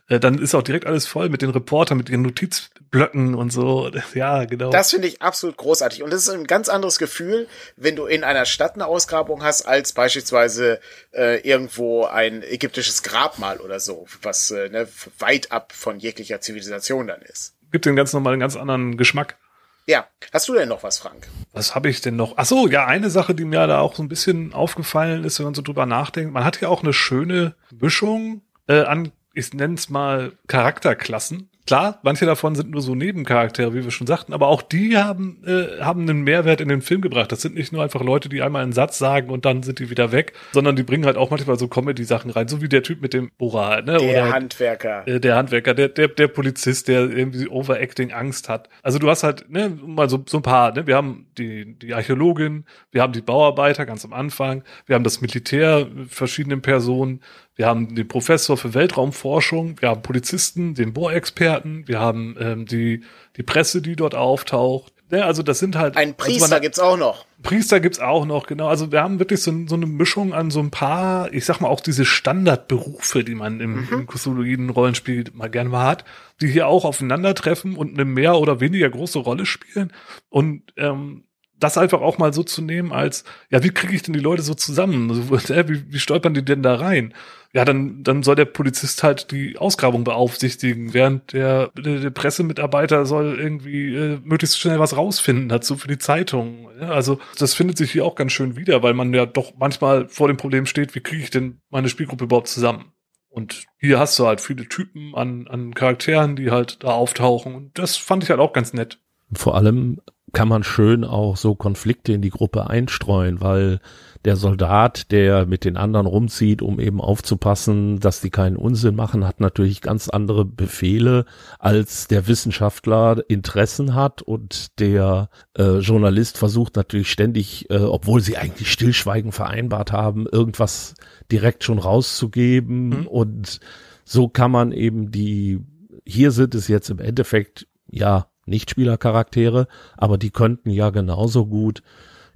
äh, dann ist auch direkt alles voll mit den Reportern, mit ihren Notizblöcken und so. <laughs> Ja, genau. Das finde ich absolut großartig. Und das ist ein ganz anderes Gefühl, wenn du in einer Stadt eine Ausgrabung hast, als beispielsweise äh, irgendwo ein ägyptisches Grabmal oder so, was äh, ne, weit ab von jeglicher Zivilisation dann ist. Gibt den ganz normalen, ganz anderen Geschmack. Ja, hast du denn noch was, Frank? Was habe ich denn noch? Ach so, ja, eine Sache, die mir da auch so ein bisschen aufgefallen ist, wenn man so drüber nachdenkt. Man hat ja auch eine schöne Mischung äh, an, ich nenne es mal Charakterklassen. Klar, manche davon sind nur so Nebencharaktere, wie wir schon sagten, aber auch die haben, äh, haben einen Mehrwert in den Film gebracht. Das sind nicht nur einfach Leute, die einmal einen Satz sagen und dann sind die wieder weg, sondern die bringen halt auch manchmal so Comedy-Sachen rein, so wie der Typ mit dem Borat, ne? Der Oder, Handwerker. Äh, der Handwerker, der, der, der Polizist, der irgendwie Overacting Angst hat. Also du hast halt, ne, mal so, so ein paar, ne? Wir haben die, die Archäologin, wir haben die Bauarbeiter ganz am Anfang, wir haben das Militär, verschiedenen Personen, wir haben den Professor für Weltraumforschung, wir haben Polizisten, den Bohrexperten, wir haben ähm, die, die Presse, die dort auftaucht. Ja, also das sind halt. Ein Priester also man, gibt's auch noch. Priester gibt's auch noch, genau. Also wir haben wirklich so, so eine Mischung an so ein paar, ich sag mal auch diese Standardberufe, die man im, mhm. im Cthulhuiden-Rollenspiel mal gerne mal hat, die hier auch aufeinandertreffen und eine mehr oder weniger große Rolle spielen. Und ähm, das einfach auch mal so zu nehmen als, ja, wie kriege ich denn die Leute so zusammen? <laughs> Wie, wie stolpern die denn da rein? Ja, dann, dann soll der Polizist halt die Ausgrabung beaufsichtigen, während der, der, der Pressemitarbeiter soll irgendwie äh, möglichst schnell was rausfinden dazu für die Zeitung. Ja, also das findet sich hier auch ganz schön wieder, weil man ja doch manchmal vor dem Problem steht, wie kriege ich denn meine Spielgruppe überhaupt zusammen? Und hier hast du halt viele Typen an, an Charakteren, die halt da auftauchen. Und das fand ich halt auch ganz nett. Vor allem kann man schön auch so Konflikte in die Gruppe einstreuen, weil der Soldat, der mit den anderen rumzieht, um eben aufzupassen, dass die keinen Unsinn machen, hat natürlich ganz andere Befehle, als der Wissenschaftler Interessen hat und der äh, Journalist versucht natürlich ständig, äh, obwohl sie eigentlich Stillschweigen vereinbart haben, irgendwas direkt schon rauszugeben mhm. und so kann man eben die, hier sind es jetzt im Endeffekt, ja, Nichtspielercharaktere, aber die könnten ja genauso gut,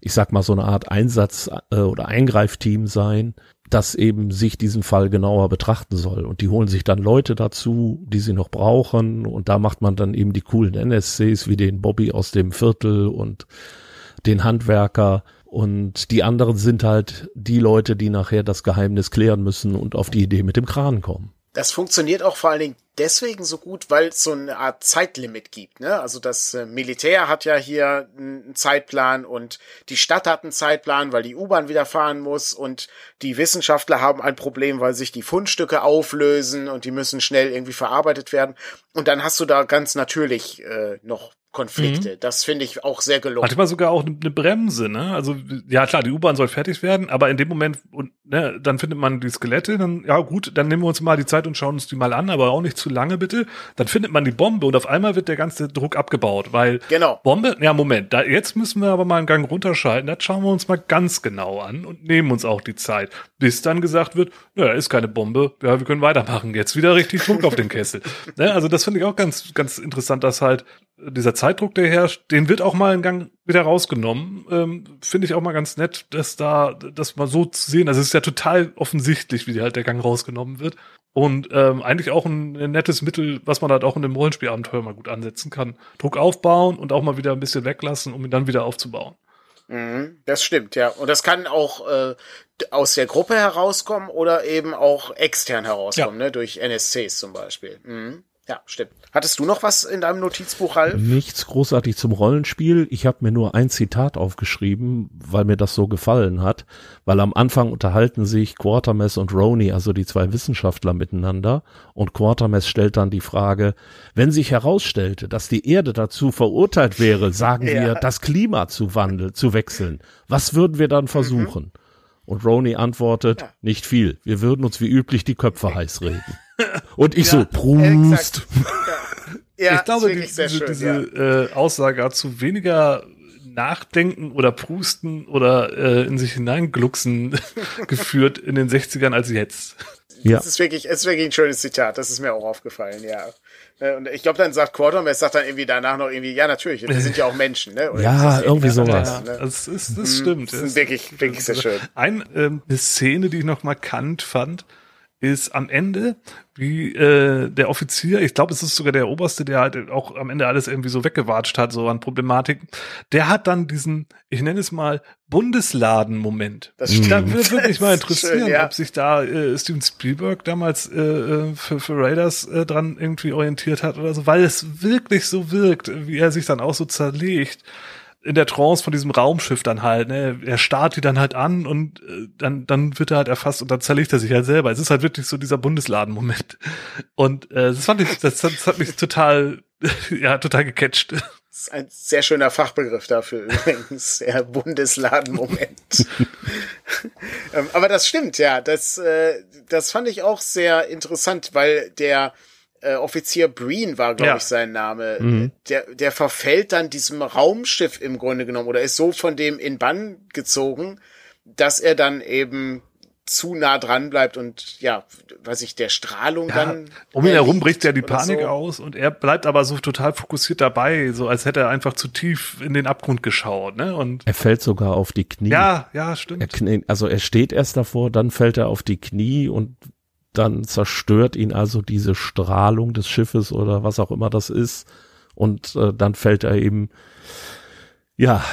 ich sag mal, so eine Art Einsatz- äh, oder Eingreifteam sein, das eben sich diesen Fall genauer betrachten soll. Und die holen sich dann Leute dazu, die sie noch brauchen. Und da macht man dann eben die coolen NSCs wie den Bobby aus dem Viertel und den Handwerker. Und die anderen sind halt die Leute, die nachher das Geheimnis klären müssen und auf die Idee mit dem Kran kommen. Das funktioniert auch vor allen Dingen deswegen so gut, weil es so eine Art Zeitlimit gibt. Ne? Also das äh, Militär hat ja hier einen Zeitplan und die Stadt hat einen Zeitplan, weil die U-Bahn wieder fahren muss und die Wissenschaftler haben ein Problem, weil sich die Fundstücke auflösen und die müssen schnell irgendwie verarbeitet werden. Und dann hast du da ganz natürlich äh, noch Konflikte. Mhm. Das finde ich auch sehr gelungen. Manchmal sogar auch eine Bremse, ne? Also, ja klar, die U-Bahn soll fertig werden, aber in dem Moment, und, ne, dann findet man die Skelette, dann, ja gut, dann nehmen wir uns mal die Zeit und schauen uns die mal an, aber auch nicht zu lange bitte. Dann findet man die Bombe und auf einmal wird der ganze Druck abgebaut, weil genau. Bombe, ja Moment, da, jetzt müssen wir aber mal einen Gang runterschalten, das schauen wir uns mal ganz genau an und nehmen uns auch die Zeit, bis dann gesagt wird, naja, ist keine Bombe, ja, wir können weitermachen, jetzt wieder richtig Druck auf den Kessel. <laughs> Ne? Also das finde ich auch ganz, ganz interessant, dass halt dieser Zeitdruck, der herrscht, den wird auch mal einen Gang wieder rausgenommen. Ähm, Finde ich auch mal ganz nett, dass da, das mal so zu sehen. Also es ist ja total offensichtlich, wie halt der Gang rausgenommen wird. Und ähm, eigentlich auch ein, ein nettes Mittel, was man halt auch in einem Rollenspielabenteuer mal gut ansetzen kann. Druck aufbauen und auch mal wieder ein bisschen weglassen, um ihn dann wieder aufzubauen. Mhm, das stimmt, ja. Und das kann auch äh, aus der Gruppe herauskommen oder eben auch extern herauskommen, ja. ne? durch NSCs zum Beispiel. Mhm. Ja, stimmt. Hattest du noch was in deinem Notizbuch, Ralf? Nichts großartig zum Rollenspiel. Ich habe mir nur ein Zitat aufgeschrieben, weil mir das so gefallen hat. Weil am Anfang unterhalten sich Quatermass und Roni, also die zwei Wissenschaftler, miteinander. Und Quatermass stellt dann die Frage, wenn sich herausstellte, dass die Erde dazu verurteilt wäre, sagen <laughs> ja. wir, das Klima zu wandeln, zu wechseln, was würden wir dann versuchen? Mhm. Und Roni antwortet, ja. nicht viel. Wir würden uns wie üblich die Köpfe <laughs> heiß reden. <laughs> Und ich ja, so, Prust. Ja. ich glaube, die, diese, schön, diese ja. äh, Aussage hat zu weniger Nachdenken oder Prusten oder äh, in sich hineinglucksen <laughs> geführt in den 60ern als jetzt. Ja. Das ist wirklich, ist wirklich ein schönes Zitat. Das ist mir auch aufgefallen, ja. Äh, und ich glaube, dann sagt Quatermass sagt dann irgendwie danach noch irgendwie, ja, natürlich, wir sind ja auch Menschen, ne? Oder ja, irgendwie sowas. Ja, ne? das, ist, das stimmt. Das ist wirklich, wirklich sehr schön. Ein, ähm, eine Szene, die ich noch markant fand, ist am Ende, wie äh, der Offizier, ich glaube, es ist sogar der Oberste, der halt auch am Ende alles irgendwie so weggewatscht hat, so an Problematiken, der hat dann diesen, ich nenne es mal, Bundesladen-Moment. Das stimmt. Da würde mich mal <laughs> interessieren, schön, ja. ob sich da äh, Steven Spielberg damals äh, äh, für, für Raiders äh, dran irgendwie orientiert hat oder so, weil es wirklich so wirkt, wie er sich dann auch so zerlegt in der Trance von diesem Raumschiff dann halt, ne, er starrt die dann halt an und äh, dann, dann wird er halt erfasst und dann zerlegt er sich halt selber. Es ist halt wirklich so dieser Bundesladen-Moment. Und äh, das fand ich, das, das hat mich total, <laughs> ja, total gecatcht. Das ist ein sehr schöner Fachbegriff dafür übrigens, der Bundesladen-Moment. <laughs> ähm, aber das stimmt, ja. Das, äh, das fand ich auch sehr interessant, weil der äh, Offizier Breen war, glaube ja. ich, sein Name. Mhm. Der, der verfällt dann diesem Raumschiff im Grunde genommen oder ist so von dem in Bann gezogen, dass er dann eben zu nah dran bleibt und ja, weiß ich, der Strahlung ja, dann. Um ihn herum bricht ja die Panik so. aus und er bleibt aber so total fokussiert dabei, so als hätte er einfach zu tief in den Abgrund geschaut, ne? Und er fällt sogar auf die Knie. Ja, ja, stimmt. Er, also er steht erst davor, dann fällt er auf die Knie und dann zerstört ihn also diese Strahlung des Schiffes oder was auch immer das ist und äh, dann fällt er eben ja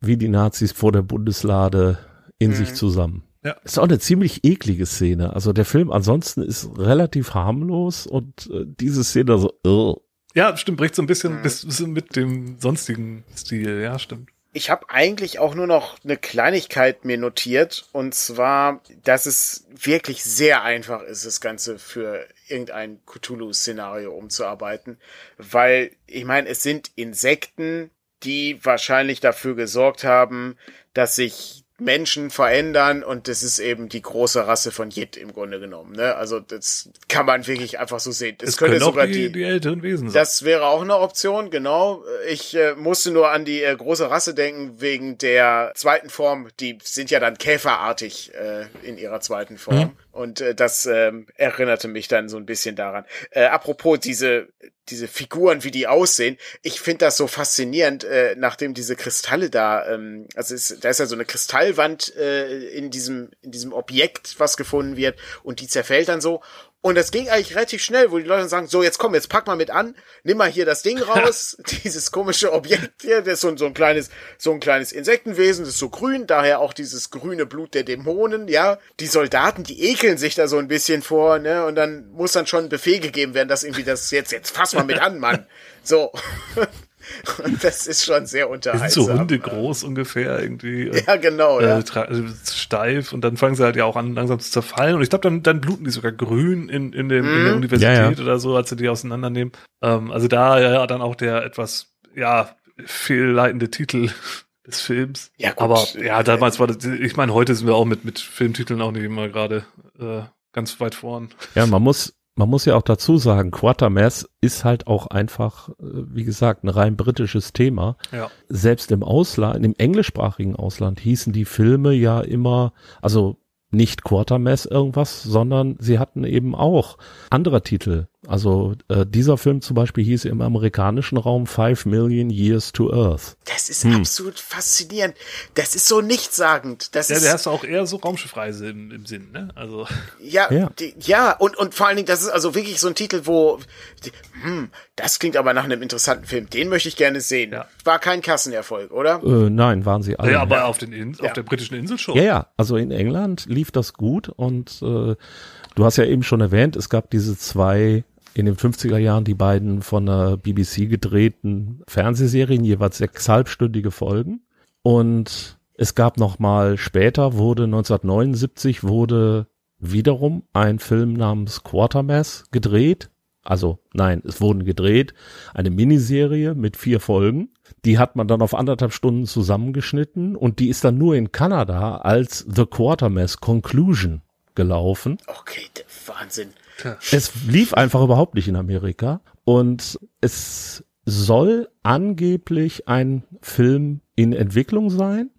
wie die Nazis vor der Bundeslade in mhm. sich zusammen. Ja. Ist auch eine ziemlich eklige Szene. Also der Film ansonsten ist relativ harmlos und äh, diese Szene so, uh. Ja, stimmt, bricht so ein bisschen, mhm. bisschen mit dem sonstigen Stil, ja, stimmt. Ich habe eigentlich auch nur noch eine Kleinigkeit mir notiert, und zwar, dass es wirklich sehr einfach ist, das Ganze für irgendein Cthulhu-Szenario umzuarbeiten, weil ich meine, es sind Insekten, die wahrscheinlich dafür gesorgt haben, dass sich Menschen verändern und das ist eben die große Rasse von Jit im Grunde genommen. Ne? Also das kann man wirklich einfach so sehen. Das es könnte sogar die, die, die älteren Wesen sein. Das wäre auch eine Option, genau. Ich äh, musste nur an die äh, große Rasse denken wegen der zweiten Form. Die sind ja dann käferartig äh, in ihrer zweiten Form. Mhm. Und äh, das ähm, erinnerte mich dann so ein bisschen daran. Äh, apropos diese diese Figuren, wie die aussehen. Ich finde das so faszinierend, äh, nachdem diese Kristalle da, ähm, also ist, da ist ja so eine Kristallwand äh, in diesem in diesem Objekt, was gefunden wird, und die zerfällt dann so. Und das ging eigentlich relativ schnell, wo die Leute sagen, so, jetzt komm, jetzt pack mal mit an, nimm mal hier das Ding <laughs> raus, dieses komische Objekt hier, das ist so, so ein kleines, so ein kleines Insektenwesen, das ist so grün, daher auch dieses grüne Blut der Dämonen, ja. Die Soldaten, die ekeln sich da so ein bisschen vor, ne, und dann muss dann schon ein Befehl gegeben werden, dass irgendwie das jetzt, jetzt fass mal mit an, Mann. So. <laughs> Und das ist schon sehr unterhaltsam. so Hunde groß ungefähr irgendwie. Ja, genau. Äh, ja. Steif und dann fangen sie halt ja auch an, langsam zu zerfallen. Und ich glaube, dann, dann bluten die sogar grün in, in, dem, mm. in der mhm. Universität ja, ja. oder so, als sie die auseinandernehmen. Ähm, also da ja dann auch der etwas, ja, fehlleitende Titel <laughs> des Films. Ja, gut. Aber ja, damals war das, ich meine, heute sind wir auch mit, mit Filmtiteln auch nicht immer gerade äh, ganz weit vorn. Ja, man muss, man muss ja auch dazu sagen, Quatermass ist halt auch einfach, äh, wie gesagt, ein rein britisches Thema. Ja. Selbst im Ausland, im englischsprachigen Ausland hießen die Filme ja immer, also nicht Quatermass irgendwas, sondern sie hatten eben auch andere Titel. Also äh, dieser Film zum Beispiel hieß im amerikanischen Raum Five Million Years to Earth. Das ist hm. absolut faszinierend. Das ist so nichtssagend. Das ja, ist, der hast du auch eher so Raumschiffreise im, im Sinn, ne? Also ja, ja, die, ja, und und vor allen Dingen, das ist also wirklich so ein Titel, wo die, hm, das klingt aber nach einem interessanten Film. Den möchte ich gerne sehen. Ja. War kein Kassenerfolg, oder? Äh, nein, waren sie alle. Ja, aber auf den In ja. auf der britischen Insel schon. Ja, ja. Also in England lief das gut und äh, du hast ja eben schon erwähnt, es gab diese zwei in den 50er Jahren die beiden von der BBC gedrehten Fernsehserien, jeweils sechs halbstündige Folgen. Und es gab noch mal später, wurde 1979 wurde wiederum ein Film namens Quartermass gedreht. Also nein, es wurden gedreht, eine Miniserie mit vier Folgen. Die hat man dann auf anderthalb Stunden zusammengeschnitten und die ist dann nur in Kanada als The Quartermass Conclusion gelaufen. Okay, Wahnsinn. Es lief einfach überhaupt nicht in Amerika und es soll angeblich ein Film in Entwicklung sein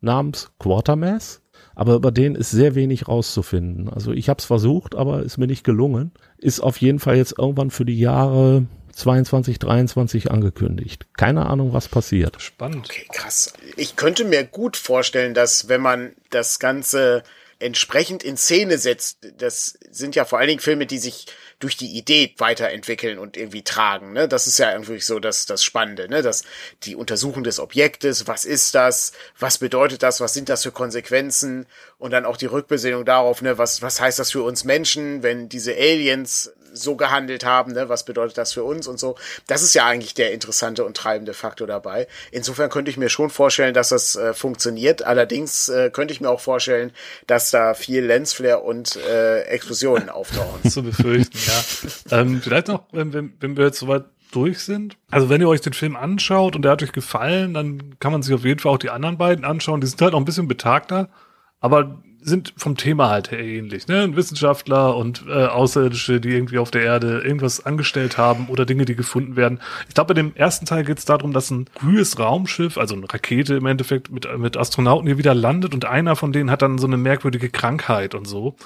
namens Quartermass, aber über den ist sehr wenig rauszufinden. Also ich habe es versucht, aber ist mir nicht gelungen. Ist auf jeden Fall jetzt irgendwann für die Jahre 22, 23 angekündigt. Keine Ahnung, was passiert. Spannend. Okay, krass. Ich könnte mir gut vorstellen, dass wenn man das Ganze entsprechend in Szene setzt. Das sind ja vor allen Dingen Filme, die sich durch die Idee weiterentwickeln und irgendwie tragen. Ne? Das ist ja irgendwie so das, das Spannende, ne? dass die Untersuchung des Objektes, was ist das, was bedeutet das, was sind das für Konsequenzen und dann auch die Rückbesinnung darauf, ne? was, was heißt das für uns Menschen, wenn diese Aliens so gehandelt haben, ne? was bedeutet das für uns und so. Das ist ja eigentlich der interessante und treibende Faktor dabei. Insofern könnte ich mir schon vorstellen, dass das äh, funktioniert. Allerdings äh, könnte ich mir auch vorstellen, dass da viel Lensflare und äh, Explosionen <laughs> auftauchen. Zu befürchten, ja. ähm, vielleicht noch, wenn, wenn, wenn wir jetzt soweit durch sind. Also wenn ihr euch den Film anschaut und der hat euch gefallen, dann kann man sich auf jeden Fall auch die anderen beiden anschauen. Die sind halt auch ein bisschen betagter, aber sind vom Thema halt her ähnlich. Ne? Wissenschaftler und äh, Außerirdische, die irgendwie auf der Erde irgendwas angestellt haben oder Dinge, die gefunden werden. Ich glaube, in dem ersten Teil geht es darum, dass ein frühes Raumschiff, also eine Rakete im Endeffekt mit, mit Astronauten hier wieder landet und einer von denen hat dann so eine merkwürdige Krankheit und so.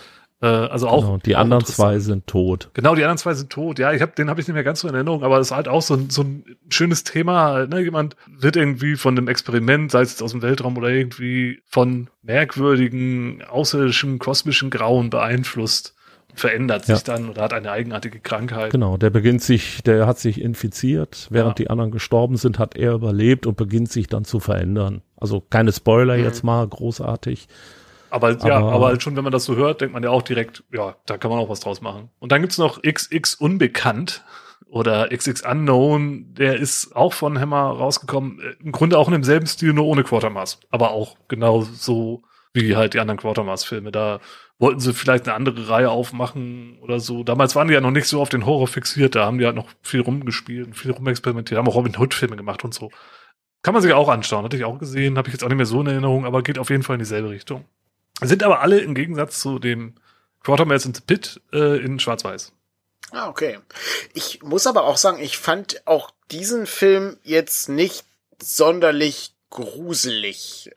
Äh, also auch. Genau, die anderen zwei sind tot. Genau, die anderen zwei sind tot. Ja, ich hab, den habe ich nicht mehr ganz so in Erinnerung, aber es ist halt auch so, ein so ein schönes Thema. Ne? Jemand wird irgendwie von einem Experiment, sei es jetzt aus dem Weltraum oder irgendwie von merkwürdigen, außerirdischen, kosmischen Grauen beeinflusst verändert sich ja. dann oder hat eine eigenartige Krankheit. Genau, der beginnt sich, der hat sich infiziert, während ja. die anderen gestorben sind, hat er überlebt und beginnt sich dann zu verändern. Also keine Spoiler mhm. jetzt mal, großartig. Aber, aber ja, aber halt schon, wenn man das so hört, denkt man ja auch direkt, ja, da kann man auch was draus machen. Und dann gibt's noch XX Unbekannt oder XX Unknown, der ist auch von Hammer rausgekommen, äh, im Grunde auch in demselben Stil, nur ohne Quatermass. Aber auch genau so wie halt die anderen Quatermass-Filme. Da wollten sie vielleicht eine andere Reihe aufmachen oder so. Damals waren die ja noch nicht so auf den Horror fixiert, da haben die halt noch viel rumgespielt und viel rumexperimentiert, haben auch Robin Hood-Filme gemacht und so. Kann man sich auch anschauen, hatte ich auch gesehen, habe ich jetzt auch nicht mehr so in Erinnerung, aber geht auf jeden Fall in dieselbe Richtung. Sind aber alle im Gegensatz zu dem Quatermass in the Pit äh, in Schwarz-Weiß. Ah, okay. Ich muss aber auch sagen, ich fand auch diesen Film jetzt nicht sonderlich gruselig.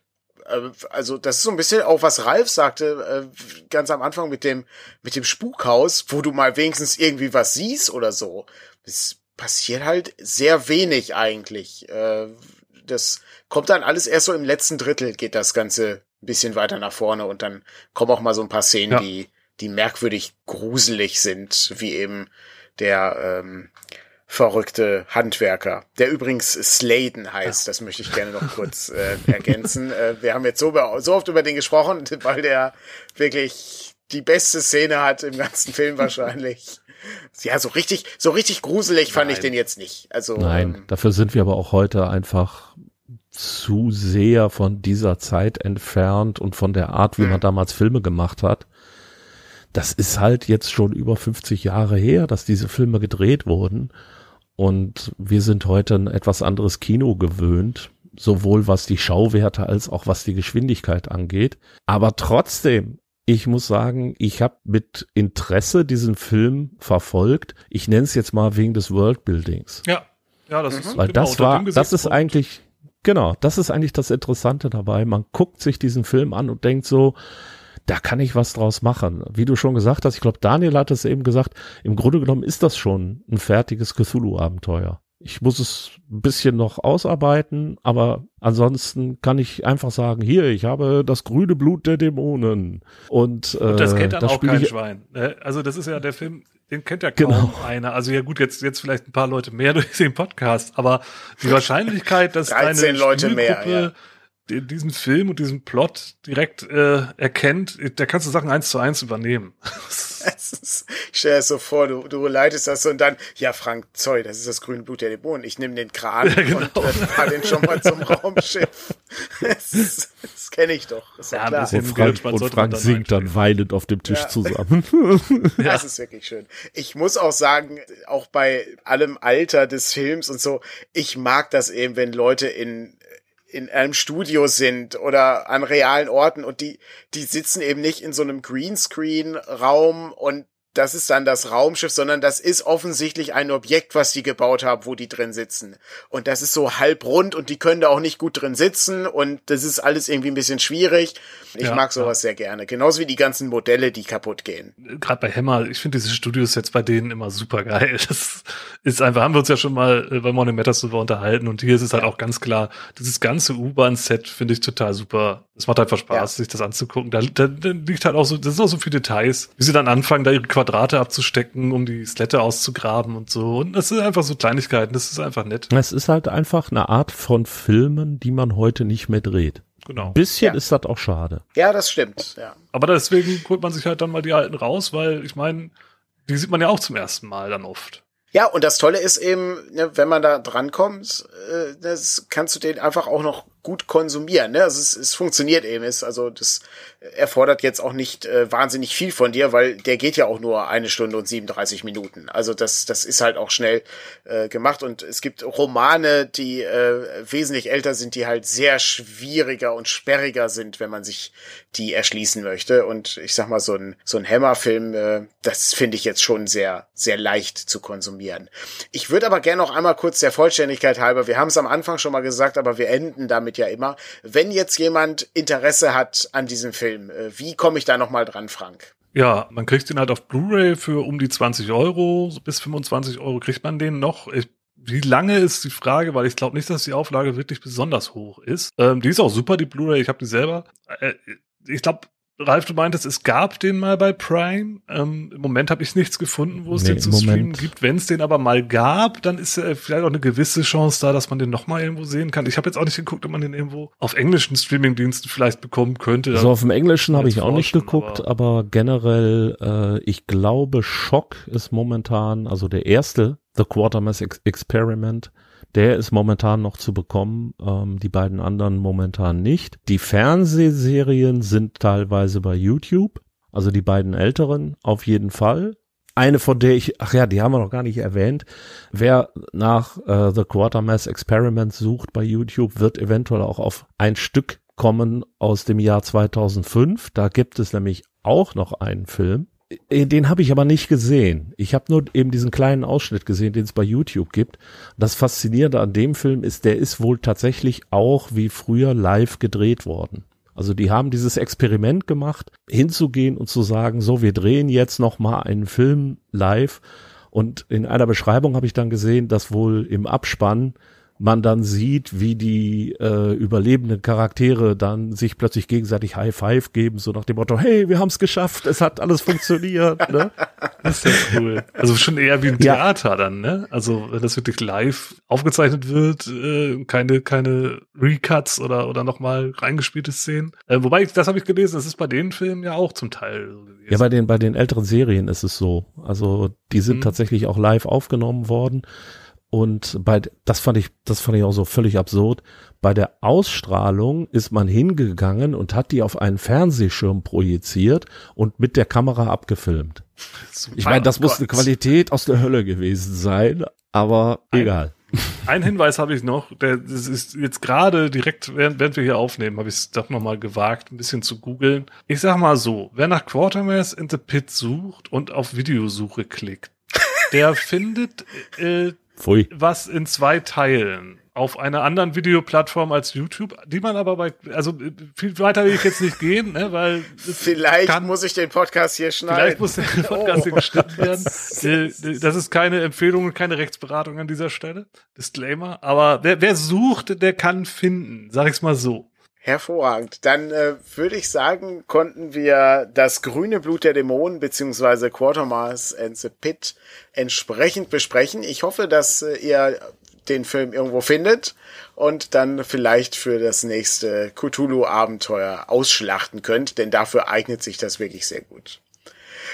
Äh, also das ist so ein bisschen auch was Ralf sagte äh, ganz am Anfang mit dem mit dem Spukhaus, wo du mal wenigstens irgendwie was siehst oder so. Es passiert halt sehr wenig eigentlich. Äh, das kommt dann alles erst so im letzten Drittel geht das ganze bisschen weiter nach vorne und dann kommen auch mal so ein paar Szenen, ja. die die merkwürdig gruselig sind, wie eben der ähm, verrückte Handwerker, der übrigens Sladen heißt, das möchte ich gerne noch kurz äh, ergänzen. Äh, wir haben jetzt so, so oft über den gesprochen, <laughs> weil der wirklich die beste Szene hat im ganzen Film <laughs> wahrscheinlich. Ja, so richtig, so richtig gruselig fand Nein. ich den jetzt nicht. Also Nein, ähm, dafür sind wir aber auch heute einfach zu sehr von dieser Zeit entfernt und von der Art, wie man hm. damals Filme gemacht hat. Das ist halt jetzt schon über 50 Jahre her, dass diese Filme gedreht wurden. Und wir sind heute ein etwas anderes Kino gewöhnt, sowohl was die Schauwerte als auch was die Geschwindigkeit angeht. Aber trotzdem, ich muss sagen, ich habe mit Interesse diesen Film verfolgt. Ich nenne es jetzt mal wegen des Worldbuildings. Ja, ja, das ist weil genau, das war, das ist eigentlich genau, das ist eigentlich das Interessante dabei. Man guckt sich diesen Film an und denkt so, da kann ich was draus machen. Wie du schon gesagt hast, ich glaube, Daniel hat es eben gesagt, im Grunde genommen ist das schon ein fertiges Cthulhu-Abenteuer. Ich muss es ein bisschen noch ausarbeiten, aber ansonsten kann ich einfach sagen, hier, ich habe das grüne Blut der Dämonen. Und, äh, und das kennt dann das auch kein Schwein. Ne? Also das ist ja der Film, den kennt ja kaum genau. einer. Also ja gut, jetzt, jetzt vielleicht ein paar Leute mehr <laughs> durch den Podcast, aber die Wahrscheinlichkeit, dass deine Leute mehr, ja diesen Film und diesen Plot direkt äh, erkennt, da kannst du Sachen eins zu eins übernehmen. <laughs> ist, ich stell dir das so vor, du, du leitest das so und dann, ja Frank, Zoll, das ist das grüne Blut der Dämonen. Ich nehme den Kran ja, genau. und äh, fahr den schon mal zum <laughs> Raumschiff. Das, das kenne ich doch. Das ja, klar. Und Frank, und Frank dann singt dann weinend auf dem Tisch ja. zusammen. <laughs> Das ist wirklich schön. Ich muss auch sagen, auch bei allem Alter des Films und so, ich mag das eben, wenn Leute in in einem Studio sind oder an realen Orten und die, die sitzen eben nicht in so einem Greenscreen-Raum und das ist dann das Raumschiff, sondern das ist offensichtlich ein Objekt, was die gebaut haben, wo die drin sitzen. Und das ist so halb rund und die können da auch nicht gut drin sitzen und das ist alles irgendwie ein bisschen schwierig. Ich ja, mag sowas ja. sehr gerne. Genauso wie die ganzen Modelle, die kaputt gehen. Gerade bei Hammer, ich finde diese Studios jetzt bei denen immer super geil. Das ist einfach, haben wir uns ja schon mal äh, bei Morning Matters drüber unterhalten und hier ist es halt auch ganz klar, dieses ganze U-Bahn-Set finde ich total super. Es macht einfach Spaß, ja. sich das anzugucken. Da, da, da liegt halt auch so, das sind auch so viele Details, wie sie dann anfangen, da ihre Quadrate abzustecken, um die Skelette auszugraben und so. Und das sind einfach so Kleinigkeiten, das ist einfach nett. Es ist halt einfach eine Art von Filmen, die man heute nicht mehr dreht. Genau. Ein bisschen ja. ist das auch schade. Ja, das stimmt, ja. Aber deswegen holt man sich halt dann mal die alten raus, weil ich meine, die sieht man ja auch zum ersten Mal dann oft. Ja, und das Tolle ist eben, ne, wenn man da drankommt, äh, das kannst du den einfach auch noch gut konsumieren. Ne? Also es, es funktioniert eben. Ist, also das erfordert jetzt auch nicht äh, wahnsinnig viel von dir, weil der geht ja auch nur eine Stunde und 37 Minuten. Also das, das ist halt auch schnell äh, gemacht. Und es gibt Romane, die äh, wesentlich älter sind, die halt sehr schwieriger und sperriger sind, wenn man sich die erschließen möchte. Und ich sag mal, so ein, so ein Hammer-Film, äh, das finde ich jetzt schon sehr, sehr leicht zu konsumieren. Ich würde aber gerne noch einmal kurz der Vollständigkeit halber, wir haben es am Anfang schon mal gesagt, aber wir enden damit ja immer. Wenn jetzt jemand Interesse hat an diesem Film, äh, wie komme ich da nochmal dran, Frank? Ja, man kriegt den halt auf Blu-ray für um die 20 Euro, bis 25 Euro kriegt man den noch. Ich, wie lange ist die Frage, weil ich glaube nicht, dass die Auflage wirklich besonders hoch ist. Ähm, die ist auch super, die Blu-ray, ich habe die selber. Äh, ich glaube, Ralf, du meintest, es gab den mal bei Prime. Ähm, Im Moment habe ich nichts gefunden, wo es Nee, den zu streamen Moment- gibt. Wenn es den aber mal gab, dann ist äh, vielleicht auch eine gewisse Chance da, dass man den noch mal irgendwo sehen kann. Ich habe jetzt auch nicht geguckt, ob man den irgendwo auf englischen Streamingdiensten vielleicht bekommen könnte. So auf dem Englischen habe ich auch nicht geguckt, aber, generell, äh, ich glaube, Schock ist momentan, also der erste, The Quartermass Ex Experiment, der ist momentan noch zu bekommen, ähm, die beiden anderen momentan nicht. Die Fernsehserien sind teilweise bei YouTube, also die beiden älteren auf jeden Fall. Eine von der ich, ach ja, die haben wir noch gar nicht erwähnt. Wer nach äh, The Quartermass Experiment sucht bei YouTube, wird eventuell auch auf ein Stück kommen aus dem Jahr 2005. Da gibt es nämlich auch noch einen Film. Äh, Den habe ich aber nicht gesehen. Ich habe nur eben diesen kleinen Ausschnitt gesehen, den es bei YouTube gibt. Das Faszinierende an dem Film ist, der ist wohl tatsächlich auch wie früher live gedreht worden. Also die haben dieses Experiment gemacht, hinzugehen und zu sagen, so, wir drehen jetzt noch mal einen Film live. Und in einer Beschreibung habe ich dann gesehen, dass wohl im Abspann man dann sieht, wie die äh, überlebenden Charaktere dann sich plötzlich gegenseitig High Five geben, so nach dem Motto, hey, wir haben es geschafft, es hat alles funktioniert. ne? <laughs> Das ist ja cool. Also schon eher wie ein Ja. Theater dann, ne? Also wenn das wirklich live aufgezeichnet wird, äh, keine keine Recuts oder oder noch mal reingespielte Szenen. Äh, wobei ich, das habe ich gelesen, das ist bei den Filmen ja auch zum Teil so gewesen. Ja, bei den, bei den älteren Serien ist es so. Also die sind Mhm. tatsächlich auch live aufgenommen worden. Und bei, das fand ich, das fand ich auch so völlig absurd. Bei der Ausstrahlung ist man hingegangen und hat die auf einen Fernsehschirm projiziert und mit der Kamera abgefilmt. Ich meine, das Oh muss eine Gott. Qualität aus der Hölle gewesen sein, aber Ein- egal. Ein Hinweis habe ich noch, der das ist jetzt gerade direkt, während, während wir hier aufnehmen, habe ich es doch noch mal gewagt, ein bisschen zu googeln. Ich sag mal so, wer nach Quartermass in the Pit sucht und auf Videosuche klickt, der <laughs> findet äh, Pfui. was in zwei Teilen auf einer anderen Videoplattform als YouTube, die man aber bei, also viel weiter will ich jetzt nicht gehen, ne, weil Vielleicht kann- muss ich den Podcast hier schneiden. Vielleicht muss der Podcast hier Oh. geschnitten <laughs> werden. Äh, Das ist keine Empfehlung und keine Rechtsberatung an dieser Stelle. Disclaimer. Aber wer, wer sucht, der kann finden. Sag ich's mal so. Hervorragend. Dann äh, würde ich sagen, konnten wir das grüne Blut der Dämonen beziehungsweise Quatermass and the Pit entsprechend besprechen. Ich hoffe, dass äh, ihr den Film irgendwo findet und dann vielleicht für das nächste Cthulhu-Abenteuer ausschlachten könnt, denn dafür eignet sich das wirklich sehr gut.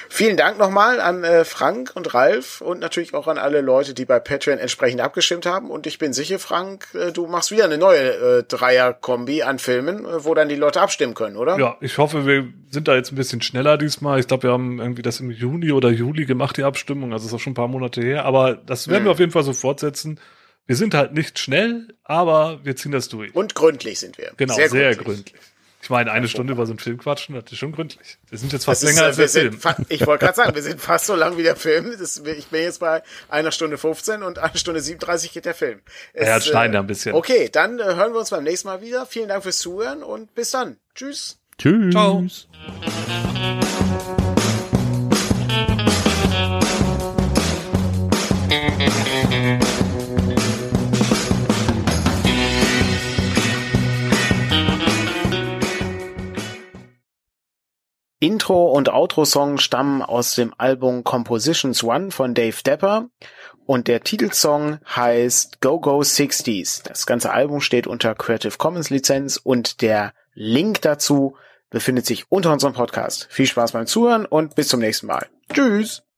Vielen Dank nochmal an äh, Frank und Ralf und natürlich auch an alle Leute, die bei Patreon entsprechend abgestimmt haben. Und ich bin sicher, Frank, äh, du machst wieder eine neue äh, Dreier-Kombi an Filmen, äh, wo dann die Leute abstimmen können, oder? Ja, ich hoffe, wir sind da jetzt ein bisschen schneller diesmal. Ich glaube, wir haben irgendwie das im Juni oder Juli gemacht, die Abstimmung. Also ist auch schon ein paar Monate her. Aber das werden Mhm. wir auf jeden Fall so fortsetzen. Wir sind halt nicht schnell, aber wir ziehen das durch. Und gründlich sind wir. genau, sehr, gründlich. Ich meine, eine Stunde über so einen Film quatschen, das ist schon gründlich. Wir sind jetzt Das fast ist, länger äh, als der Film. fa- ich wollte gerade sagen, wir sind fast so lang wie der Film. Das, ich bin jetzt bei einer Stunde 15 und einer Stunde 37 geht der Film. Es, Ja, schneiden wir ein bisschen. Okay, dann äh, hören wir uns beim nächsten Mal wieder. Vielen Dank fürs Zuhören und bis dann. Tschüss. Tschüss. Ciao. Intro und Outro-Song stammen aus dem Album Compositions One von Dave Depper und der Titelsong heißt Go Go 60s. Das ganze Album steht unter Creative Commons Lizenz und der Link dazu befindet sich unter unserem Podcast. Viel Spaß beim Zuhören und bis zum nächsten Mal. Tschüss!